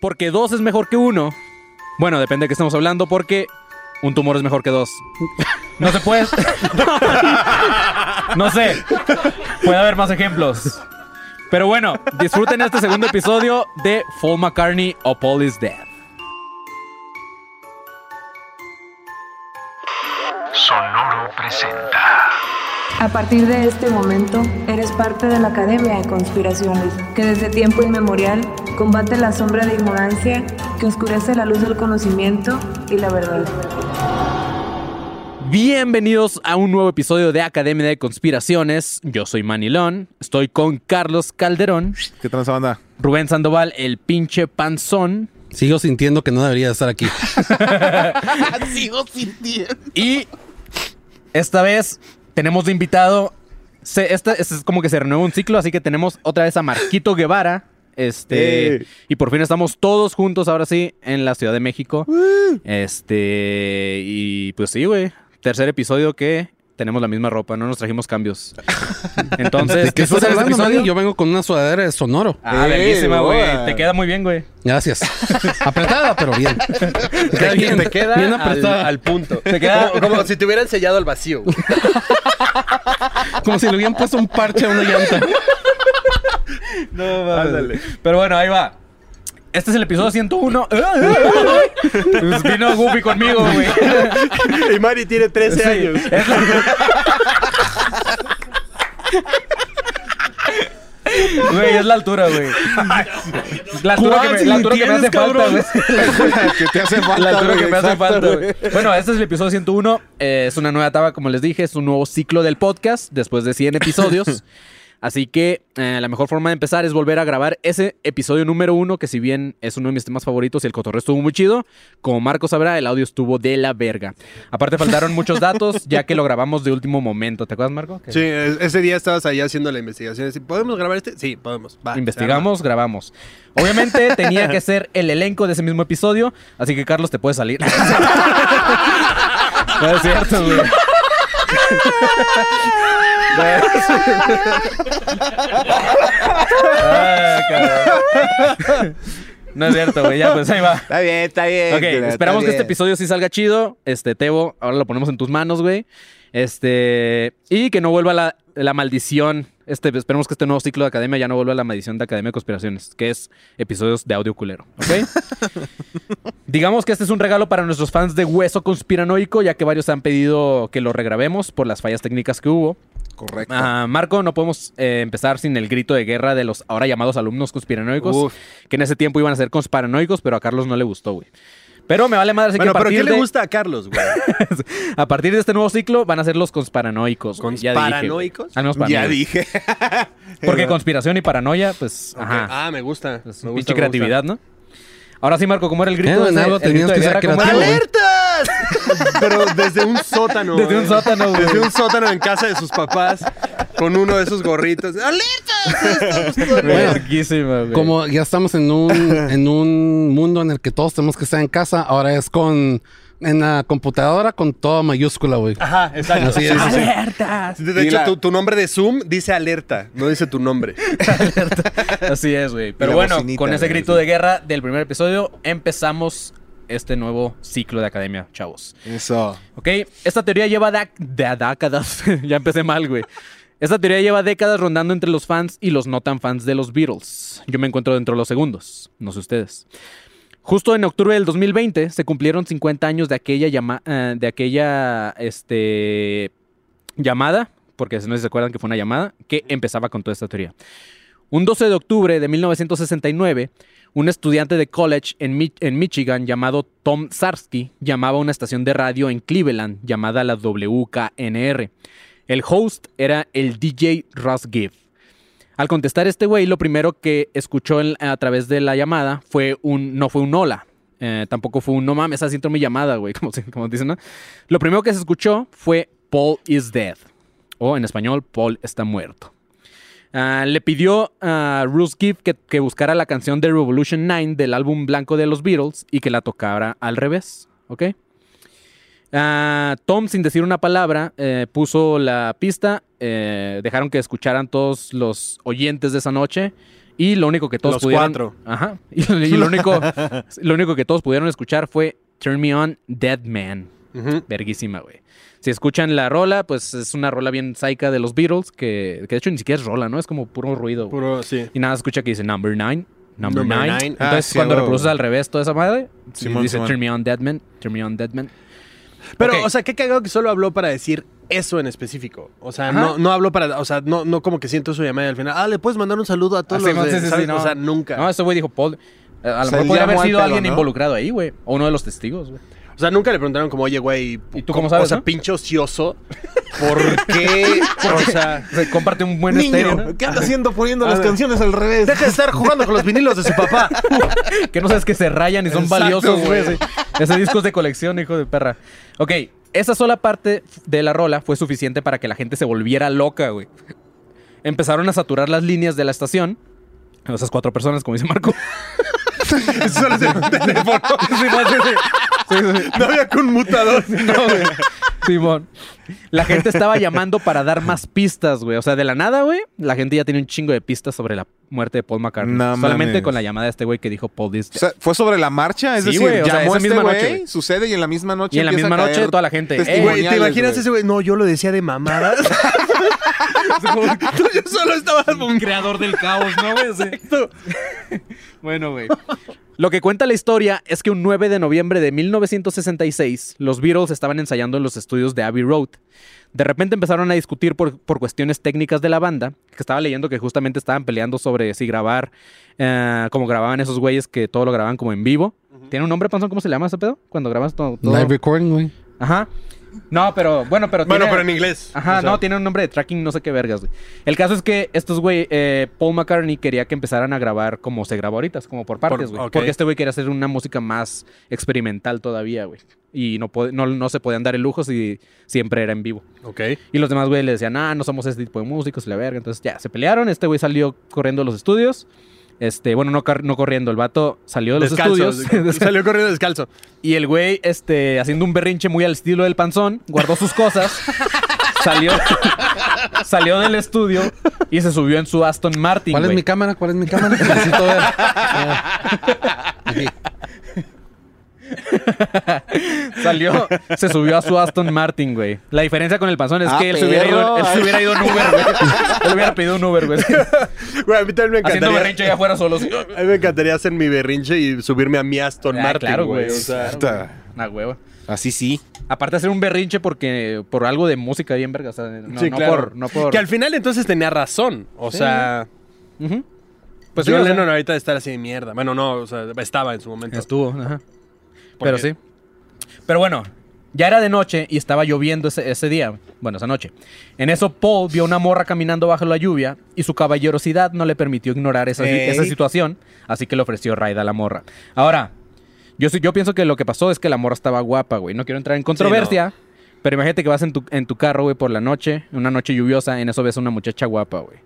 porque dos es mejor que uno. Bueno, depende de qué estamos hablando, porque un tumor es mejor que dos. No se puede. no sé. Puede haber más ejemplos. Pero bueno, disfruten este segundo episodio de Paul McCartney o Paul is Dead. Sonoro presenta. A partir de este momento, eres parte de la Academia de Conspiraciones, que desde tiempo inmemorial combate la sombra de ignorancia que oscurece la luz del conocimiento y la verdad. Bienvenidos a un nuevo episodio de Academia de Conspiraciones. Yo soy Manilón, estoy con Carlos Calderón, ¿Qué tranza banda? Rubén Sandoval, el pinche panzón, Sigo sintiendo que no debería estar aquí. Sigo sintiendo. y esta vez tenemos de invitado. Se, este es como que se renueva un ciclo, así que tenemos otra vez a Marquito Guevara. Este, y por fin estamos todos juntos ahora sí en la Ciudad de México. Este, y pues sí, güey. Tercer episodio que tenemos la misma ropa, no nos trajimos cambios. Entonces, ¿De qué hablando, episodio. Yo vengo con una sudadera de sonoro. Ah, Eh, verguísima, güey. Te queda muy bien, güey. Gracias. Apretada, pero bien. Te queda bien. Te queda bien al, apretada. al punto. Te queda- como, como si te hubieran sellado al vacío. Como si le hubieran puesto un parche a una llanta. No, Ándale. Pero bueno, ahí va. Este es el episodio 101. Pues vino Goofy conmigo, güey. Y Mari tiene 13 Sí. años. Es la... Güey, es la altura, güey. La altura, que me, la altura que me hace falta, güey. que te hace falta. La altura que me hace falta, güey. güey. Bueno, este es el episodio 101. Eh, es una nueva etapa, como les dije. Es un nuevo ciclo del podcast después de 100 episodios. Así que eh, la mejor forma de empezar es volver a grabar ese episodio número uno, que si bien es uno de mis temas favoritos y el cotorreo estuvo muy chido, como Marco sabrá, el audio estuvo de la verga. Aparte faltaron muchos datos, ya que lo grabamos de último momento. ¿Te acuerdas, Marco? Que Sí, es- ese día estabas allá haciendo la investigación. ¿Sí, ¿Podemos grabar este? Sí, podemos. Va, Investigamos, grabamos. Obviamente tenía que ser el elenco de ese mismo episodio, así que Carlos te puede salir. no es cierto, güey. Ah, cabrón. No es cierto, güey. Ya, pues ahí va. Está bien, está bien. Ok, esperamos que este episodio sí salga chido. Este, Tebo, ahora lo ponemos en tus manos, güey. Este, y que no vuelva la, la maldición. Este, esperemos que este nuevo ciclo de academia ya no vuelva la maldición de Academia de Conspiraciones, que es episodios de audio culero, ¿ok? Digamos que este es un regalo para nuestros fans de Hueso Conspiranoico, ya que varios han pedido que lo regrabemos por las fallas técnicas que hubo. Correcto. Ah, Marco, no podemos eh, empezar sin el grito de guerra de los ahora llamados alumnos conspiranoicos, Uf. que en ese tiempo iban a ser conspiranoicos, pero a Carlos no le gustó, güey. Pero me vale madre, así Bueno, que a pero ¿qué le de, gusta a Carlos, güey? a partir de este nuevo ciclo van a ser los conspiranoicos. güey. Ya dije, para ya dije. Porque conspiración y paranoia, pues, ajá. Ah, me gusta. Es me pinche gusta, me gusta. creatividad, ¿no? Ahora sí, Marco, ¿cómo era el grito? Eh, ese? Nalo, El tenías grito de que ser guerra, ¿cómo era? Pero desde un sótano. Desde un sótano, güey. Desde un sótano en casa de sus papás. Con uno de esos gorritos. ¡Alertas! Güey, Bueno. Como ya estamos en un, en un mundo en el que todos tenemos que estar en casa, ahora es con en la computadora con toda mayúscula, güey. Ajá, exacto. Así es. ¡Alertas! De hecho, la- tu, tu nombre de Zoom dice alerta, no dice tu nombre. Así es, güey. Pero bueno, bocinita, con ese grito de guerra del primer episodio, empezamos este nuevo ciclo de academia, chavos. Eso. ¿Ok? Esta teoría lleva de décadas. ya empecé mal, güey. Esta teoría lleva décadas rondando entre los fans y los no tan fans de los Beatles. Yo me encuentro dentro de los segundos, no sé ustedes. Justo en octubre del 2020 se cumplieron 50 años de aquella, llama- eh, de aquella este, llamada, porque no sé si se acuerdan que fue una llamada, que empezaba con toda esta teoría. Un 12 de octubre de 1969, un estudiante de college en, Mi- en Michigan llamado Tom Sarsky llamaba a una estación de radio en Cleveland llamada la WKNR. El host era el DJ Russ Gibb. Al contestar este güey, lo primero que escuchó a través de la llamada fue un, no fue un hola. Eh, tampoco fue un no mames, así entró mi llamada, güey, como, como dicen, ¿no? Lo primero que se escuchó fue Paul is dead. O en español, Paul está muerto. Ah, le pidió a Gibb que, que buscara la canción de Revolution 9 del álbum blanco de los Beatles y que la tocara al revés, ¿ok? Ah, Tom, sin decir una palabra, eh, puso la pista, eh, dejaron que escucharan todos los oyentes de esa noche Y lo único que todos Los pudieron. cuatro. Ajá. Y, y lo, único, lo único que todos pudieron escuchar fue Turn Me On, Dead Man. Ujú. Verguísima, güey. Si escuchan la rola, pues es una rola bien saica de los Beatles, que, que de hecho ni siquiera es rola, ¿no? Es como puro ruido. güey. Puro, sí. Y nada, escucha que dice Number Nine. Number, Number nine. nine. Ah, Entonces, sí, cuando reproduces al revés toda esa madre, Simón, dice Simón. Turn Me On, Dead Man. Turn Me On, Dead Man. Pero, o sea, qué cagado que solo habló para decir eso en específico. O sea, Ajá. no, no habló para, o sea, no, no como que siento su llamada y al final, ah, le puedes mandar un saludo a todos Ah, los de, sí, sí, sí, ¿sabes? no. O sea, nunca. No, ese güey dijo Paul. A lo O sea, mejor podría haber sido alguien ¿no? involucrado ahí, güey. O uno de los testigos, güey. O sea, nunca le preguntaron como, oye, güey, ¿Y tú cómo sabes, O sea, no? pinche ocioso. ¿Por qué? o sea, O sea, comparte un buen estéreo, Niño, ¿no? ¿qué anda haciendo poniendo las canciones al revés? deja de estar jugando con los vinilos de su papá. Que no sabes que se rayan y son Exacto, valiosos, güey. güey. Ese, ese disco es de colección, hijo de perra. Ok, esa sola parte de la rola fue suficiente para que la gente se volviera loca, güey. Empezaron a saturar las líneas de la estación. Esas cuatro personas, como dice Marco. Solo es el teléfono. No había conmutador. No, güey. Simón. La gente estaba llamando para dar más pistas, güey. O sea, de la nada, güey, la gente ya tenía un chingo de pistas sobre la muerte de Paul McCartney. No Solamente mames. con la llamada de este güey que dijo Paul is O sea, ¿Fue sobre la marcha? Es Sí, decir, güey, o sea, llamó esa este misma noche, güey. sucede y en la misma noche Y en la misma a noche toda la gente, "Eh, Güey, ¿te imaginas güey. ese güey? No, yo lo decía de mamadas. Tú yo solo estaba... un creador del caos, ¿no, güey? bueno, güey. Lo que cuenta la historia es que un 9 de noviembre de 1966, los Beatles estaban ensayando en los estudios de Abbey Road. De repente empezaron a discutir por, por cuestiones técnicas de la banda, que estaba leyendo que justamente estaban peleando sobre si grabar, eh, como grababan esos güeyes que todo lo grababan como en vivo. ¿Tiene un nombre, Panzón? ¿Cómo se llama ese pedo? Cuando grabas todo. todo- Live recording, güey. Ajá. No, pero bueno, pero Bueno, tiene- pero en inglés. Ajá, O sea, no, tiene un nombre de tracking, no sé qué vergas, güey. El caso es que estos güey, eh, Paul McCartney quería que empezaran a grabar como se graba ahorita, como por partes, Por- güey. Porque este güey quería hacer una música más experimental todavía, güey. Y no, no, no se podían dar el lujo si siempre era en vivo. Ok. Y los demás, güey, le decían, ah, no somos este tipo de músicos la verga. Entonces ya, se pelearon. Este güey salió corriendo a los estudios. Este, bueno, no, no corriendo, el vato salió de los Descalzo. estudios. Salió corriendo descalzo. Y el güey, este, haciendo un berrinche muy al estilo del panzón, guardó sus cosas, salió, salió del estudio y se subió en su Aston Martin. ¿Cuál es güey. mi cámara? ¿Cuál es mi cámara? Necesito ver. Aquí. Salió, se subió a su Aston Martin, güey. La diferencia con el panzón es Ah, que él se, hubiera ido, él se hubiera ido en Uber, güey. Él hubiera pedido un Uber, güey. Güey, a mí también me Haciendo encantaría... berrinche allá afuera solo. así. A mí me encantaría hacer mi berrinche y subirme a mi Aston Ah, Martin, claro, güey. O sea. Una hueva. Así sí. Aparte de hacer un berrinche porque por algo de música bien verga. O sea, no, sí, no claro. por, no por. Que al final entonces tenía razón. O Sí. sea, Ujú. pues sí, John o sea, Lennon ahorita de estar así de mierda. Bueno, no, o sea, estaba en su momento. Estuvo, ajá. Pero sí. Pero bueno, ya era de noche y estaba lloviendo ese, ese día. Bueno, esa noche. En eso, Paul vio una morra caminando bajo la lluvia y su caballerosidad no le permitió ignorar esa, esa situación, así que le ofreció ride a la morra. Ahora, yo, yo pienso que lo que pasó es que la morra estaba guapa, güey. No quiero entrar en controversia. Pero imagínate que vas en tu, en tu carro, güey, por la noche, una noche lluviosa, en eso ves a una muchacha guapa, güey.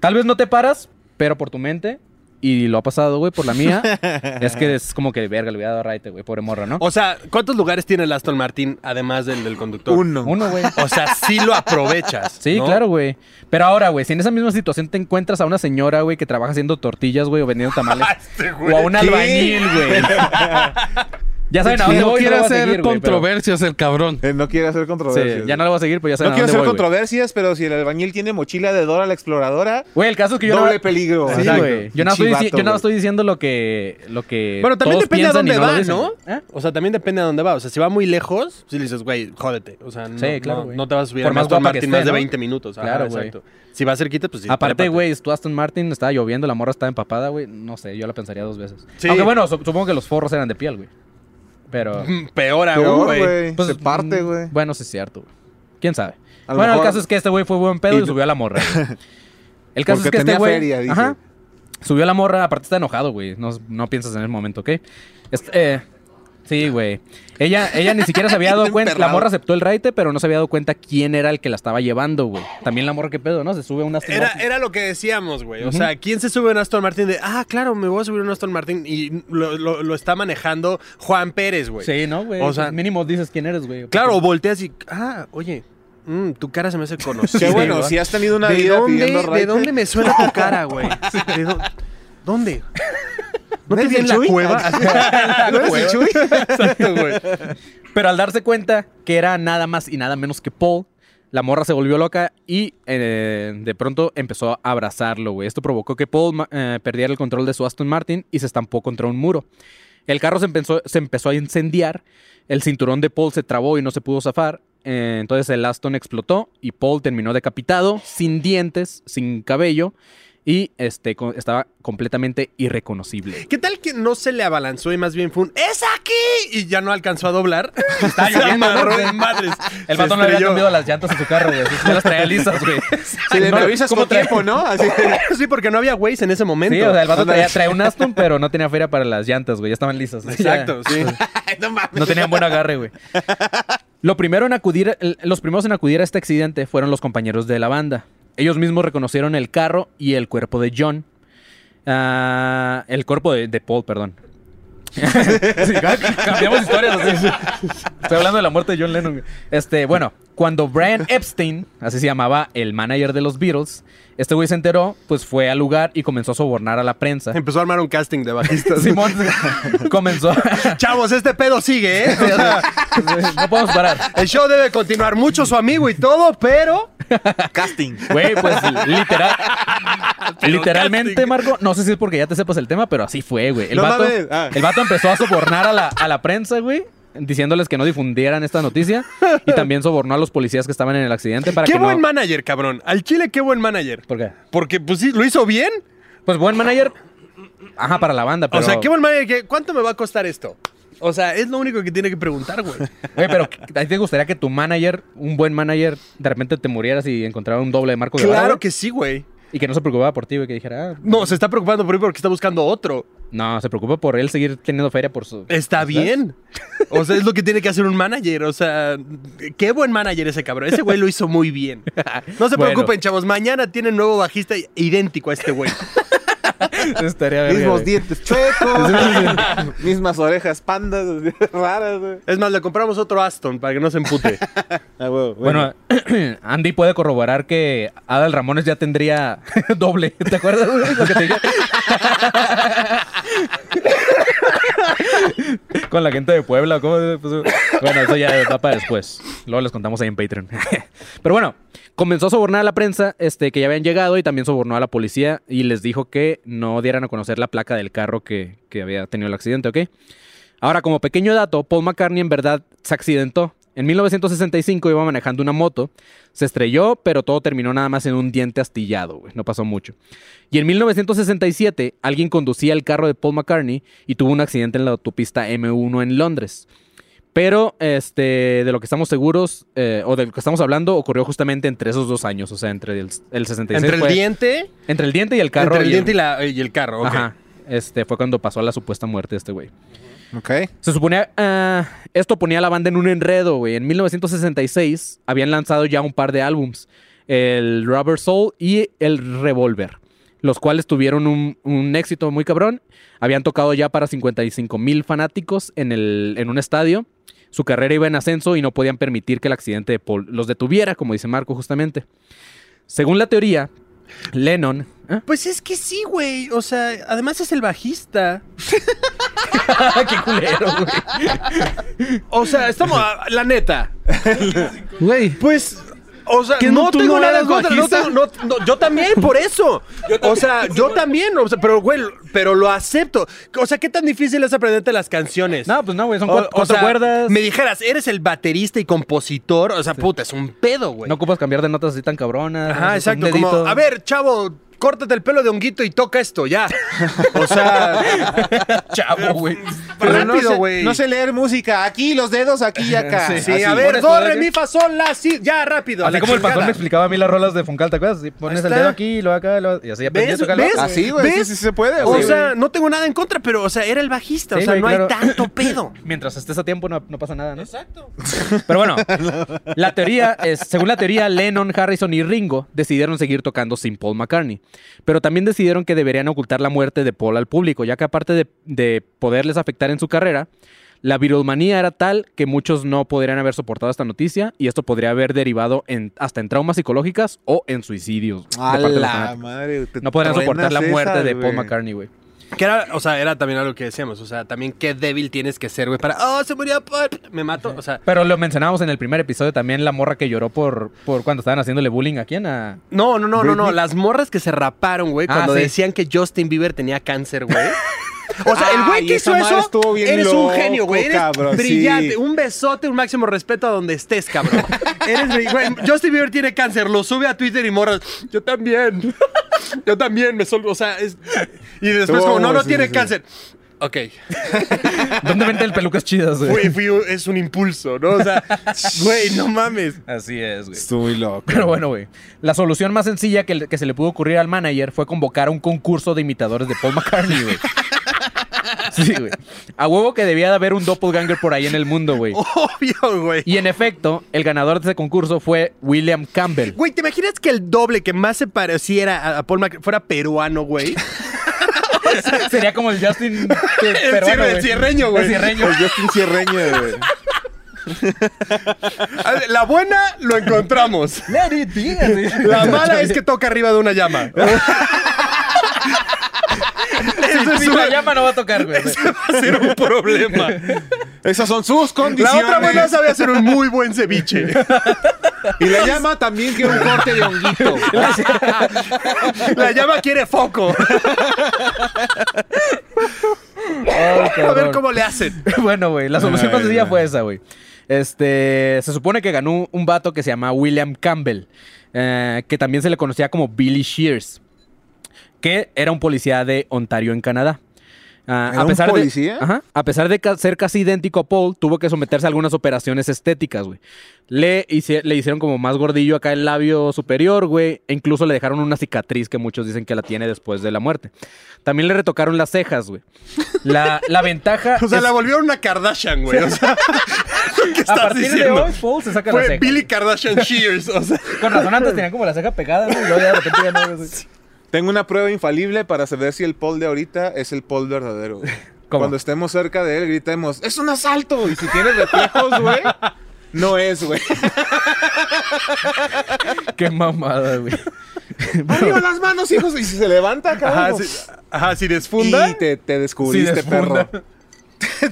Tal vez no te paras, pero por tu mente, y lo ha pasado, güey, por la mía, es que es como que, verga, le voy a dar raite, güey, pobre morra, ¿no? O sea, ¿cuántos lugares tiene el Aston Martin además del del conductor? Uno. Uno, güey. O sea, sí lo aprovechas. Sí, ¿no? claro, güey. Pero ahora, güey, si en esa misma situación te encuentras a una señora, güey, que trabaja haciendo tortillas, güey, o vendiendo tamales, o a un albañil, güey. ya saben a dónde no voy, quiere hacer seguir, güey, pero- controversias el cabrón. Eh, no quiere hacer controversias. Sí, ya no lo voy a seguir, pero ya saben No quiero hacer voy, controversias, pero si el albañil tiene mochila de Dora la exploradora, Güey, el caso es que yo doble no... peligro. Sí, güey. Yo no estoy, yo no estoy diciendo lo que, lo que Bueno, también todos depende a dónde va, ¿no? ¿Eh? O sea, también depende a dónde va. O sea, si va muy lejos, si le dices, güey, jódete. O sea, no, Sí, claro, no, güey. no te vas a subir Por a más Aston Martin más de ¿no? 20 minutos. Claro, exacto. Si va cerquita, pues sí. Aparte, güey, tu Aston Martin estaba lloviendo, la morra estaba empapada, güey. No sé, yo la pensaría dos veces. Aunque bueno, su- supongo que los forros eran de piel, güey. Pero... Peor aún, güey. güey. Pues, Se parte, mm, güey. Bueno, sí es cierto, güey. ¿Quién sabe? A Bueno, el caso es que este güey fue buen pedo y, Y- subió a la morra. El caso Porque es que este güey... feria, dice. Ajá. Subió a la morra, aparte está enojado, güey. No, no piensas en el momento, ¿ok? Este, eh, sí, güey. Ella, ella ni siquiera se había dado cuenta. La morra aceptó el raite, pero no se había dado cuenta quién era el que la estaba llevando, güey. También la morra, ¿qué pedo, no? Se sube a una... Era, era lo que decíamos, güey. O sea, ¿quién se sube a un Aston Martin de, ah, claro, me voy a subir a un Aston Martin y lo, lo- lo está manejando Juan Pérez, güey? Sí, ¿no, güey? O sea- mínimo dices quién eres, güey. Claro, o volteas y, ah, oye, mm, tu cara se me hace conocida. Qué bueno, si has tenido una ¿De vida dónde, pidiendo ¿De dónde me suena tu cara, güey? ¿De dó- ¿Dónde? ¿No ¿No te vi en la Chuy? cueva? ¿No eres el Chuy? Exacto, güey. Pero al darse cuenta que era nada más y nada menos que Paul, la morra se volvió loca y eh, de pronto empezó a abrazarlo, güey. Esto provocó que Paul eh, perdiera el control de su Aston Martin y se estampó contra un muro. El carro se empezó, se empezó a incendiar, el cinturón de Paul se trabó y no se pudo zafar. eh, entonces el Aston explotó y Paul terminó decapitado, sin dientes, sin cabello y este, co- estaba completamente irreconocible. ¿Qué tal que no se le abalanzó y más bien fue un ¡Es aquí! Y ya no alcanzó a doblar. Está lloviendo, amarró ¿no? en madres. El vato no había estrelló. cambiado las llantas en su carro, güey. así, Ya las traía lisas, güey. Si le No, avisas ¿cómo con trae- tiempo, ¿no? Así. Sí, porque no había Waze en ese momento. Sí, o sea, el vato traía, traía un Aston, pero no tenía feria para las llantas, güey. Ya estaban lisas. Exacto, Ya- sí. no mames. No tenían buen agarre, güey. Lo primero en acudir, los primeros en acudir a este accidente fueron los compañeros de la banda. Ellos mismos reconocieron el carro y el cuerpo de John. Ah, el cuerpo de, de Paul, perdón. Sí, cambiamos historias. así. Estoy hablando de la muerte de John Lennon. Este, bueno, cuando Brian Epstein, así se llamaba el manager de los Beatles, este güey se enteró, pues fue al lugar y comenzó a sobornar a la prensa. Empezó a armar un casting de bajistas. Simón comenzó. Chavos, este pedo sigue, ¿eh? O sea, no podemos parar. el show debe continuar. Mucho su amigo y todo, pero... Casting. Güey, pues literal. literalmente, casting. Marco, no sé si es porque ya te sepas el tema, pero así fue, güey. El, No vato. Ah. el vato empezó a sobornar a la, a la prensa, güey. Diciéndoles que no difundieran esta noticia. Y también sobornó a los policías que estaban en el accidente para Qué que buen no. manager, cabrón. Al Chile, qué buen manager. ¿Por qué? Porque, pues sí, lo hizo bien. Pues buen manager. Ajá, para la banda, pero. O sea, qué buen manager. que- ¿Cuánto me va a costar esto? O sea, es lo único que tiene que preguntar, güey. Güey, pero ¿a ti te gustaría que tu manager, un buen manager, de repente te murieras y encontrara un doble de Marco Claro que sí, güey. Y que no se preocupaba por ti, güey, que dijera, ah, No, se está preocupando por mí porque está buscando otro. No, se preocupa por él seguir teniendo feria por su. Está ¿Sabes? bien. O sea, es lo que tiene que hacer un manager. O sea, qué buen manager ese cabrón. Ese güey lo hizo muy bien. No se Bueno. preocupen, chavos. Mañana tienen nuevo bajista idéntico a este güey. Estaría Mismos güey. dientes chuecos. mismas orejas pandas raras, güey. Es más, le compramos otro Aston para que no se empute. Ah, Bueno, Andy puede corroborar que Adal Ramones ya tendría doble. ¿Te acuerdas güey, lo que te dije? Con la gente de Puebla. ¿cómo? Pues, bueno, eso ya va para después. Luego les contamos ahí en Patreon. Pero bueno, comenzó a sobornar a la prensa este, que ya habían llegado y también sobornó a la policía y les dijo que no dieran a conocer la placa del carro que, que había tenido el accidente, ¿ok? Ahora, como pequeño dato, Paul McCartney en verdad se accidentó. En 1965 iba manejando una moto, se estrelló, pero todo terminó nada más en un diente astillado, güey. No pasó mucho. Y en 1967, alguien conducía el carro de Paul McCartney y tuvo un accidente en la autopista M1 en Londres. Pero este, de lo que estamos seguros, eh, o de lo que estamos hablando, ocurrió justamente entre esos dos años, o sea, entre el, el 66. Entre el fue- diente, entre el diente y el carro. entre el y diente y, la- y el carro. ok. Ajá. Este fue cuando pasó la supuesta muerte de este güey. Ok. Se suponía, ah, esto ponía a la banda en un enredo, güey. En 1966 habían lanzado ya un par de álbums, el Rubber Soul y el Revolver, los cuales tuvieron un, un éxito muy cabrón. Habían tocado ya para 55 mil fanáticos en, el, en un estadio. Su carrera iba en ascenso y no podían permitir que el accidente de Paul los detuviera, como dice Marco justamente. Según la teoría, Lennon... ¿eh? Pues es que sí, güey. O sea, además es el bajista. ¡Qué culero, güey! O sea, estamos. La neta. Güey. Pues. O sea, ¿Qué, no, tengo no nada en contra. No tengo- no- no, yo también, por eso. o sea, yo también. O sea, pero, güey, pero lo acepto. O sea, ¿qué tan difícil es aprenderte las canciones? No, pues no, güey, son cuatro, o cuatro sea, cuerdas. Me dijeras, eres el baterista y compositor. O sea, puta, es un pedo, güey. No ocupas cambiar de notas así tan cabronas. Ajá, exacto. Como, a ver, chavo, córtate el pelo de honguito y toca esto, ya. O sea, chavo, güey. No rápido, sé, güey. no sé leer música. Aquí los dedos, aquí y acá. Sí, Sí, Así. a ver, do, mi, fa, sol, la, si, ya, rápido. Así como el pastor me explicaba a mí las rolas de Foncalta, ¿te acuerdas? Pones el dedo aquí, lo acá, lo... y así aprendí a ¿Ves? tocarlo. ¿Ves? Así, güey. Sí, ¿Ves? sí se puede, O sea, no tengo nada en contra, pero, o sea, era el bajista. o sea, no claro. hay tanto pedo. Mientras estés a tiempo no, no pasa nada, ¿no? Exacto. Pero bueno, la teoría es, según la teoría, Lennon, Harrison y Ringo decidieron seguir tocando sin Paul McCartney. Pero también decidieron que deberían ocultar la muerte de Paul al público, ya que aparte de, de poderles afectar en su carrera, La virulmanía era tal que muchos no podrían haber soportado esta noticia y esto podría haber derivado en, hasta en traumas psicológicas o en suicidios. A la madre. No podrían soportar la muerte de Paul. McCartney, güey. Que era, o sea, era también algo que decíamos. O sea, también qué débil tienes que ser, güey, para. ¡Oh, se murió! Me mato. O sea, Pero lo mencionábamos en el primer episodio también, la morra que lloró por, por cuando estaban haciéndole bullying a quién, a... no, no, no, no, no. Las morras que se raparon, güey, Ah, cuando sí. decían que Justin Bieber tenía cáncer, güey. O sea, el güey que hizo eso, estuvo bien eres un genio, güey. Eres cabrón, brillante. sí. Un besote, un máximo respeto a donde estés, cabrón. eres güey, Justin Bieber tiene cáncer, lo sube a Twitter y morras. Yo también. Yo también me sol... O sea, es... Y después como, no, no sí, tiene sí. cáncer. Ok. ¿Dónde vende el pelucas chidas, güey? Fui, fui- es un impulso, ¿no? O sea, güey, no mames. Así es, güey. Estuvo muy loco. Pero bueno, güey. La solución más sencilla que se le pudo ocurrir al manager fue convocar un concurso de imitadores de Paul McCartney, güey. Sí, güey. A huevo que debía de haber un doppelganger por ahí en el mundo, güey. Obvio, güey. Y en efecto, el ganador de ese concurso fue William Campbell. Güey, ¿te imaginas que el doble que más se pareciera a- Paul McCartney fuera peruano, güey? Sería como el Justin El peruano, el güey. cierreño, güey. El cierreño. El Justin Cierreño, güey. La buena lo encontramos. Let it be, así. La mala es que toca arriba de una llama. Si la llama no va a tocar, güey. ese va a ser un problema. Esas son sus La condiciones. otra buena sabe hacer un muy buen ceviche. Y la llama también quiere un corte de honguito. La llama quiere foco. Ay, A ver cómo le hacen. Bueno, güey, la solución más sencilla fue esa, güey. Este, se supone que ganó un vato que se llama William Campbell, eh, que también se le conocía como Billy Shears, que era un policía de Ontario en Canadá. Ah, ¿Era un de- policía? ajá, a pesar de ca- ser casi idéntico a Paul, tuvo que someterse a algunas operaciones estéticas, güey. Le, hice- le hicieron como más gordillo acá el labio superior, güey. E incluso le dejaron una cicatriz que muchos dicen que la tiene después de la muerte. También le retocaron las cejas, güey. La, la ventaja. O sea, es- la volvieron una Kardashian, güey. O sea, ¿qué a estás partir diciendo? de hoy, Paul se saca la Fue ceja. Billy Kardashian Shears. O sea, Con razón antes tenían como la ceja pegada, ¿no? Y luego ya de repente ya no. güey. Tengo una prueba infalible para saber si el Paul de ahorita es el Paul verdadero. Cuando estemos cerca de él, gritemos, ¡es un asalto! Y si tiene reflejos, güey, no es, güey. Qué mamada, güey. ¡Arriba las manos, hijos! Y si se levanta, ajá, cabrón. si, ajá, si desfunda. Y te, te descubriste, perro.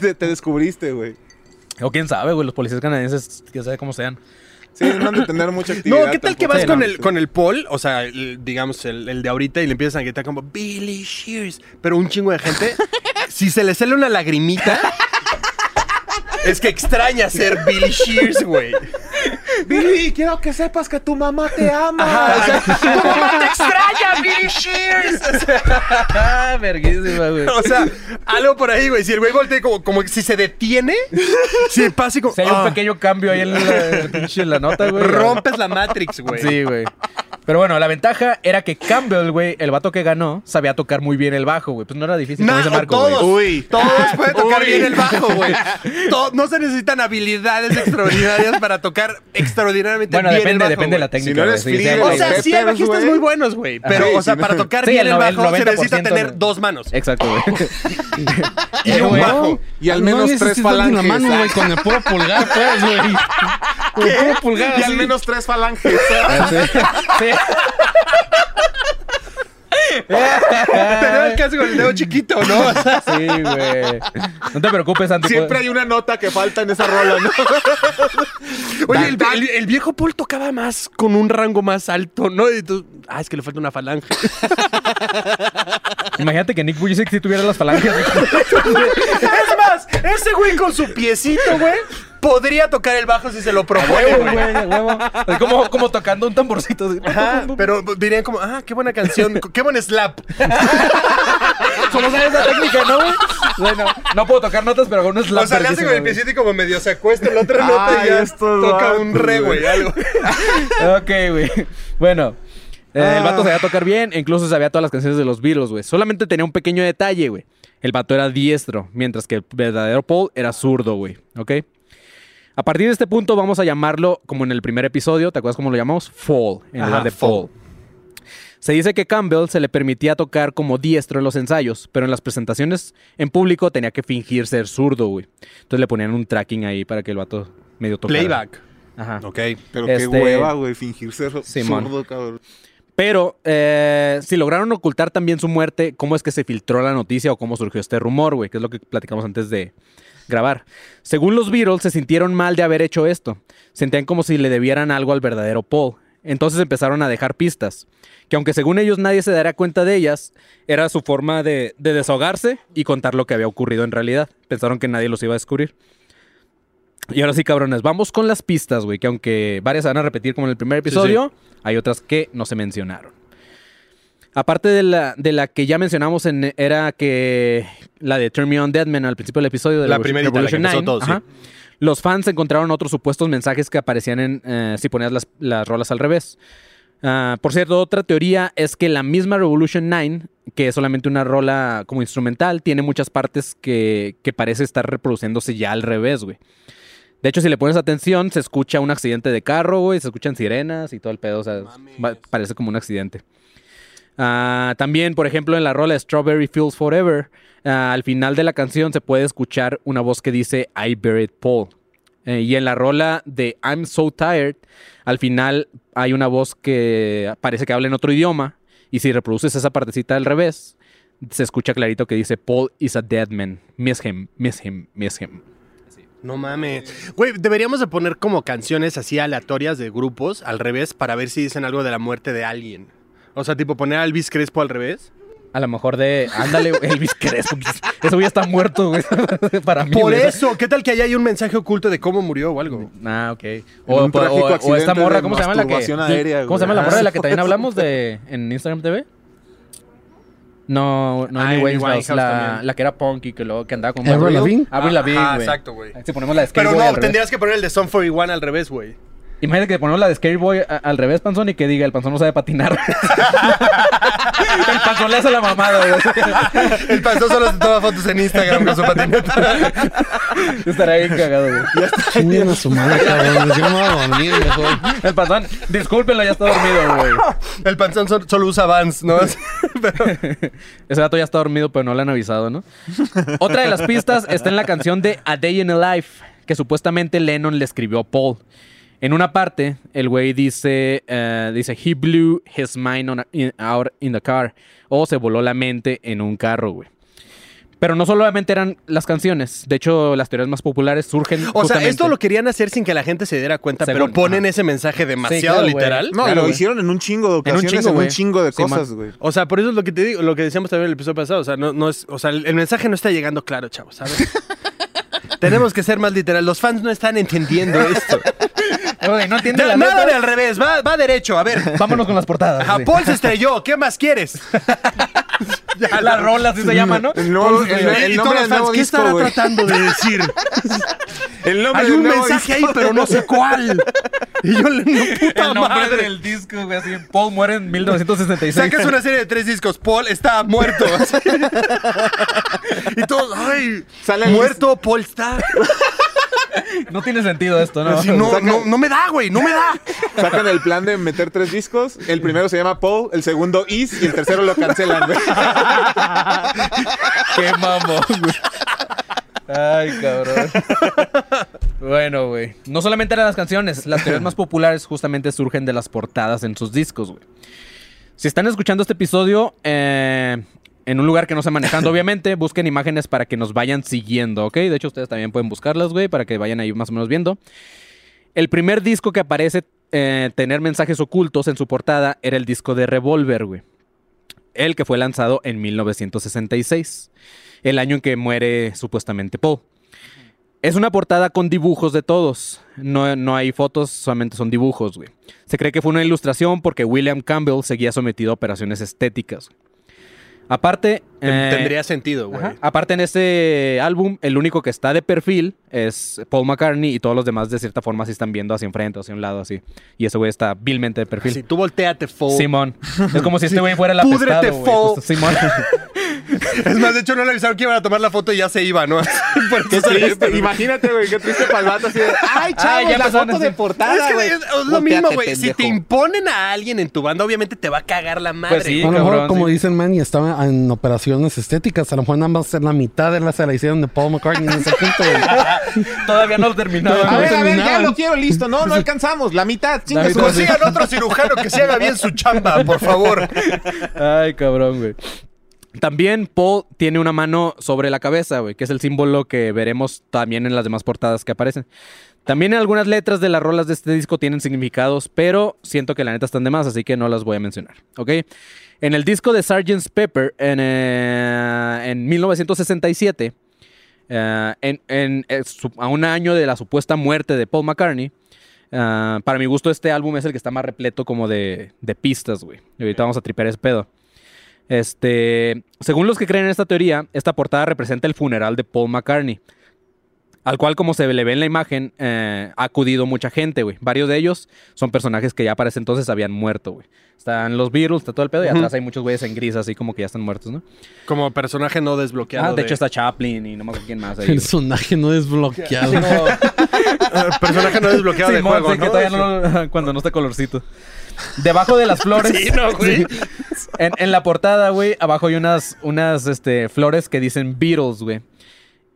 te, te descubriste, güey. O quién sabe, güey. Los policías canadienses, quién sabe cómo sean. Sí, no han de tener mucha actividad. No, ¿qué tal que vas Sí, con no. el, con el Paul? O sea, el- digamos, el, el de ahorita y le empiezas a gritar como Billy Shears. Pero un chingo de gente, si se le sale una lagrimita, es que extraña ser Billy Shears, güey. Billy, quiero que sepas que tu mamá te ama. Ajá, o sea, ¡Tu mamá te extraña, Billy Shears! Ah, verguísima, güey. O sea, algo por ahí, güey. Si el güey voltea como, como que si se detiene, si pasa y como... Si hay un ah, pequeño cambio ahí en la, en pinche la nota, güey. Rompes la Matrix, güey. Sí, güey. Pero bueno, la ventaja era que Campbell, güey, el vato que ganó, sabía tocar muy bien el bajo, güey. Pues no era difícil, como No, dice Marco, todos, güey. Uy. todos pueden tocar Uy. bien el bajo, güey. No se necesitan habilidades extraordinarias para tocar extraordinariamente Bueno, bien depende, el bajo, depende de la técnica. Si no eres sí, O sea, sí. hay bajistas güey. muy buenos, güey. Pero, Sí, o sea, para no. tocar Sí, bien el bajo se 90%, necesita tener dos manos. Exacto, güey. Y un bajo. Y al No menos tres falanges. la mano, güey, con el puro pulgar, pues, güey. Con el puro pulgar, Y al menos tres falanges. Sí. Tenemos casi con el dedo chiquito, ¿no? Sí, güey. No te preocupes, Santi. Siempre hay una nota que falta en esa rola, ¿no? Oye, el, el- el viejo Paul tocaba más con un rango más alto, ¿no? Y tú, ah, es que le falta una falange. Imagínate que Nick Vujicic si tuviera las falanges. es más, ese güey con su piecito, güey, podría tocar el bajo si se lo propone, güey. Es como, como tocando un tamborcito. así. Ajá, pero dirían como, ah, qué buena canción, qué buen slap. Solo sabes técnica, ¿no, güey? Bueno, no puedo tocar notas, pero con un slap. O sea, le hace con el piecito y como medio se acuesta en la otra nota y ya toca un re, güey. algo. Ok, güey. Bueno. eh, El vato sabía tocar bien, e incluso sabía todas las canciones de los Beatles, güey. Solamente tenía un pequeño detalle, güey. El vato era diestro, mientras que el verdadero Paul era zurdo, güey. ¿Ok? A partir de este punto vamos a llamarlo, como en el primer episodio, ¿te acuerdas cómo lo llamamos? Fall, en Ajá, lugar de Fall. Se dice que Campbell se le permitía tocar como diestro en los ensayos, pero en las presentaciones en público tenía que fingir ser zurdo, güey. Entonces le ponían un tracking ahí para que el vato medio tocara. Playback. Ajá. Ok. Pero qué Este- hueva, güey, fingir ser Simón. sordo, cabrón. Pero eh, si lograron ocultar también su muerte, ¿cómo es que se filtró la noticia o cómo surgió este rumor, güey? Que es lo que platicamos antes de grabar. Según los Beatles, se sintieron mal de haber hecho esto. Sentían como si le debieran algo al verdadero Paul. Entonces empezaron a dejar pistas, que aunque según ellos nadie se daría cuenta de ellas, era su forma de, de desahogarse y contar lo que había ocurrido en realidad. Pensaron que nadie los iba a descubrir. Y ahora sí, cabrones, vamos con las pistas, güey, que aunque varias se van a repetir como en el primer episodio, hay otras que no se mencionaron. Aparte de la, de la que ya mencionamos, en, era que la de Turn Me On Deadman al principio del episodio de La Revolution- la que Revolution empezó 9, todo, sí. ajá, Los fans encontraron otros supuestos mensajes que aparecían en eh, si ponías las, las rolas al revés. Ah, por cierto, otra teoría es que la misma Revolution 9, que es solamente una rola como instrumental, tiene muchas partes que, que parece estar reproduciéndose ya al revés, güey. De hecho, si le pones atención, se escucha un accidente de carro, güey, se escuchan sirenas y todo el pedo, o sea, va- parece como un accidente. Ah, también, por ejemplo, en la rola Strawberry Fields Forever, ah, al final de la canción se puede escuchar una voz que dice I buried Paul. Eh, y en la rola de I'm So Tired, al final hay una voz que parece que habla en otro idioma. Y si reproduces esa partecita al revés, se escucha clarito que dice Paul is a dead man. Miss him, miss him, miss him. No mames. Güey, deberíamos de poner como canciones así aleatorias de grupos al revés para ver si dicen algo de la muerte de alguien. O sea, tipo poner a Elvis Crespo al revés. A lo mejor de. Ándale, Elvis Crespo. Ese güey está muerto, güey. Para mí. Por güey. eso, ¿qué tal que allá hay un mensaje oculto de cómo murió o algo? Ah, ok. O, un o- o- esta morra, ¿cómo se llama la que? aérea, ¿Cómo se llama la morra de la que Ah, también hablamos de en Instagram TV? No, no, Ah, Amy Amy Winehouse, la, que era punk y que luego que andaba con Avril Lavigne. Avril Lavigne, güey. exacto, güey. Si ponemos la de Pero no, al revés. tendrías que poner el de Son 41 al revés, güey. Imagínate que ponemos la de Scary Boy a- al revés, Panzón, y que diga, el Panzón no sabe patinar. el Panzón le hace la mamada, güey. El pastor solo se toma fotos en Instagram con su patineta. Estará bien cagado, güey. Chinguen a su madre, cabrón. Yo me voy a dormir mejor. El Panzón, discúlpenlo, ya está dormido, güey. El panzón sol- solo usa Vans, ¿no? Pero, Ese gato ya está dormido, pero no le han avisado, ¿no? Otra de las pistas está en la canción de A Day in a Life, que supuestamente Lennon le escribió a Paul. En una parte, el güey dice, eh, dice, he blew his mind on a- in- out in the car. O se voló la mente en un carro, güey. Pero no solamente eran las canciones. De hecho, las teorías más populares surgen o sea, esto lo querían hacer sin que la gente se diera cuenta, Según, pero ponen ajá. ese mensaje demasiado claro, literal. No, Claro, lo hicieron en un chingo de En un ocasiones, en chingo, un chingo de Sí, cosas, güey. O sea, por eso es lo que te digo, lo que decíamos también en el episodio pasado. O sea, no, no es, o sea, el, el mensaje no está llegando claro, chavos, ¿sabes? Tenemos que ser más literal. Los fans no están entendiendo esto. No entiende la Nada de al revés, va, va derecho. A ver, Vámonos con las portadas. Sí. Paul se estrelló. ¿Qué más quieres? Ya, La rola así se llama, ¿no? El, nuevo- el- el Y nombre todos los del fans, nuevo ¿Qué disco, estará güey. tratando de decir? El nombre Hay del un nuevo mensaje disco. ahí, pero no sé cuál. Y yo le no, puta El nombre madre. del disco, güey, así. Paul muere en 1966. Sacas una serie de tres discos. Paul está muerto. Así. y todos, ay, Sale el- muerto, Paul está. No tiene sentido esto, ¿no? Así, no, no, no me da, güey, no me da. Sacan el plan de meter tres discos. El primero se llama Paul, el segundo Is y el tercero lo cancelan, güey. Qué mamón, güey. Ay, cabrón. Bueno, güey. No solamente eran las canciones, las teorías más populares justamente surgen de las portadas en sus discos, güey. Si están escuchando este episodio eh, en un lugar que no esté manejando, obviamente, busquen imágenes para que nos vayan siguiendo, ¿ok? De hecho, ustedes también pueden buscarlas, güey, para que vayan ahí más o menos viendo. El primer disco que aparece eh, tener mensajes ocultos en su portada era el disco de Revolver, güey. El que fue lanzado en 1966, el año en que muere supuestamente Paul. Es una portada con dibujos de todos. No, no hay fotos, solamente son dibujos, güey. Se cree que fue una ilustración porque William Campbell seguía sometido a operaciones estéticas. Aparte... eh, Tendría sentido, güey. Aparte en este álbum, el único que está de perfil es Paul McCartney y todos los demás de cierta forma sí están viendo hacia enfrente, hacia un lado, así. Y ese güey está vilmente de perfil. Si tú volteate, Paul. Simón. Es como si este güey fuera la Púdrete, apestado, fo. Justo, Simón. Es más, de hecho, no le avisaron que iban a tomar la foto y ya se iba, ¿no? Qué triste. Imagínate, güey, qué triste para el vato así de, ay, chavos, ya la foto así. de portada, Es que güey. es, es lo Volteate, mismo, güey. Si te imponen a alguien en tu banda, obviamente te va a cagar la madre. Pues sí. A lo mejor, cabrón, como sí. dice el man, y estaba en operaciones estéticas. A lo mejor nada más la mitad de la se la hicieron de Paul McCartney en ese punto. güey. Todavía no lo terminaba. A No ver, a ver, ya lo quiero listo. No, no alcanzamos. La mitad, chinga La su mitad, madre. Consigan otro cirujano que se haga bien su chamba, por favor. Ay, cabrón, güey. También Paul tiene una mano sobre la cabeza, güey, que es el símbolo que veremos también en las demás portadas que aparecen. También algunas letras de las rolas de este disco tienen significados, pero siento que la neta están de más, así que no las voy a mencionar, ¿ok? En el disco de Sgt. Pepper, en, eh, en 1967, eh, eh, a un año de la supuesta muerte de Paul McCartney, para mi gusto este álbum es el que está más repleto como de, de pistas, güey. Y ahorita vamos a tripear ese pedo. Este, según los que creen en esta teoría, esta portada representa el funeral de Paul McCartney, al cual, como se le ve en la imagen, eh, ha acudido mucha gente, güey. Varios de ellos son personajes que ya para ese entonces habían muerto, güey. Están los Beatles, está todo el pedo, y atrás hay muchos güeyes en gris, así como que ya están muertos, ¿no? Como personaje no desbloqueado. Ah, de hecho está Chaplin y no me acuerdo quién más ahí. Personaje no desbloqueado. Eh, personaje no desbloqueado de juego, sí, que ¿no? todavía no- cuando no está colorcito. Debajo de las flores. Sí, no, güey. Sí. En, en la portada, güey, abajo hay unas, unas este, flores que dicen Beatles, güey.